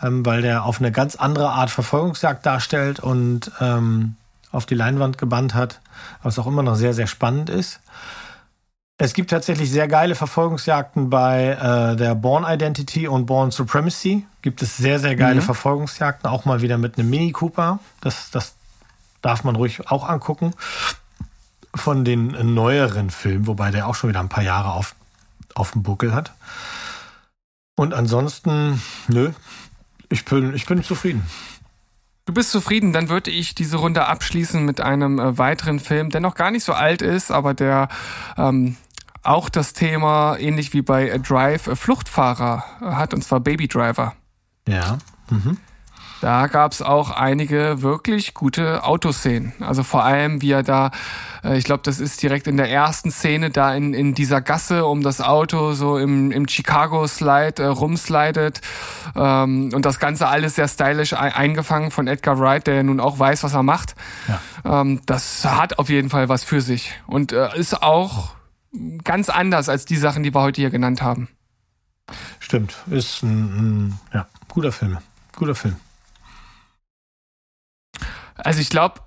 mhm. ähm, weil der auf eine ganz andere Art Verfolgungsjagd darstellt und ähm, auf die Leinwand gebannt hat, was auch immer noch sehr, sehr spannend ist. Es gibt tatsächlich sehr geile Verfolgungsjagden bei äh, der Born Identity und Born Supremacy. Gibt es sehr, sehr geile mhm. Verfolgungsjagden, auch mal wieder mit einem Mini Cooper. Das, das darf man ruhig auch angucken. Von den neueren Filmen, wobei der auch schon wieder ein paar Jahre auf, auf dem Buckel hat. Und ansonsten, nö, ich bin, ich bin zufrieden. Du bist zufrieden, dann würde ich diese Runde abschließen mit einem äh, weiteren Film, der noch gar nicht so alt ist, aber der ähm, auch das Thema, ähnlich wie bei Drive, Fluchtfahrer hat, und zwar Baby Driver. Ja. Mhm. Da gab es auch einige wirklich gute Autoszenen. Also vor allem, wie er da, äh, ich glaube, das ist direkt in der ersten Szene da in, in dieser Gasse um das Auto so im, im Chicago-Slide äh, rumslidet. Ähm, und das Ganze alles sehr stylisch eingefangen von Edgar Wright, der ja nun auch weiß, was er macht. Ja. Ähm, das hat auf jeden Fall was für sich. Und äh, ist auch ganz anders als die Sachen, die wir heute hier genannt haben. Stimmt, ist ein, ein ja, guter Film. Guter Film. Also ich glaube,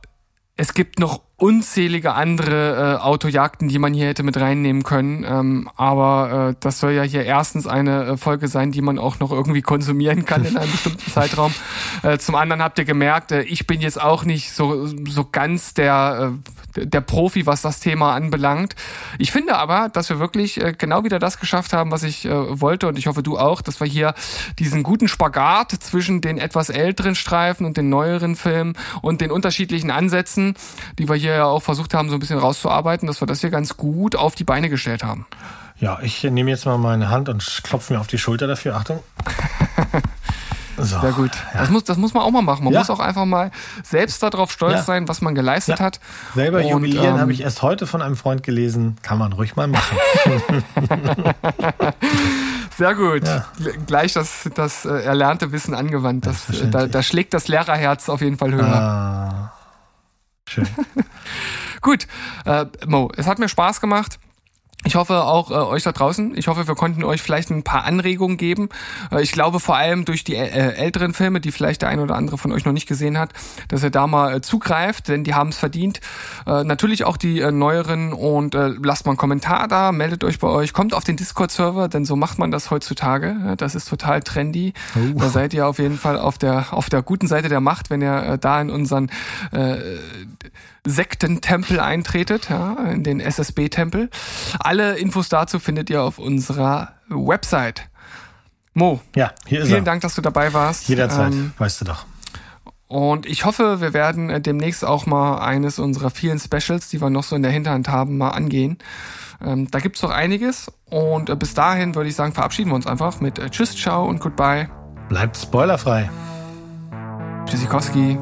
es gibt noch unzählige andere äh, Autojagden, die man hier hätte mit reinnehmen können. Ähm, aber äh, das soll ja hier erstens eine äh, Folge sein, die man auch noch irgendwie konsumieren kann in einem bestimmten Zeitraum. Äh, zum anderen habt ihr gemerkt, äh, ich bin jetzt auch nicht so, so ganz der, äh, der Profi, was das Thema anbelangt. Ich finde aber, dass wir wirklich äh, genau wieder das geschafft haben, was ich äh, wollte und ich hoffe du auch, dass wir hier diesen guten Spagat zwischen den etwas älteren Streifen und den neueren Filmen und den unterschiedlichen Ansätzen, die wir hier ja auch versucht haben, so ein bisschen rauszuarbeiten, dass wir das hier ganz gut auf die Beine gestellt haben. Ja, ich nehme jetzt mal meine Hand und klopfe mir auf die Schulter dafür. Achtung. So, Sehr gut. Ja. Das, muss, das muss man auch mal machen. Man ja. muss auch einfach mal selbst darauf stolz ja. sein, was man geleistet hat. Selber und, jubilieren ähm, habe ich erst heute von einem Freund gelesen. Kann man ruhig mal machen. Sehr gut. Gleich das, das äh, erlernte Wissen angewandt. Das, da, da schlägt das Lehrerherz auf jeden Fall höher. Ah. Schön. Gut, äh, Mo, es hat mir Spaß gemacht. Ich hoffe auch äh, euch da draußen. Ich hoffe, wir konnten euch vielleicht ein paar Anregungen geben. Äh, ich glaube vor allem durch die äh, älteren Filme, die vielleicht der ein oder andere von euch noch nicht gesehen hat, dass ihr da mal äh, zugreift, denn die haben es verdient. Äh, natürlich auch die äh, neueren und äh, lasst mal einen Kommentar da, meldet euch bei euch, kommt auf den Discord-Server, denn so macht man das heutzutage. Das ist total trendy. Oh. Da seid ihr auf jeden Fall auf der auf der guten Seite der Macht, wenn ihr äh, da in unseren äh, Sektentempel eintretet, ja, in den SSB-Tempel. Alle Infos dazu findet ihr auf unserer Website. Mo, ja, hier ist vielen er. Dank, dass du dabei warst. Jederzeit, ähm, weißt du doch. Und ich hoffe, wir werden äh, demnächst auch mal eines unserer vielen Specials, die wir noch so in der Hinterhand haben, mal angehen. Ähm, da gibt's doch einiges. Und äh, bis dahin würde ich sagen, verabschieden wir uns einfach mit äh, Tschüss, Ciao und Goodbye. Bleibt spoilerfrei. Tschüssikowski.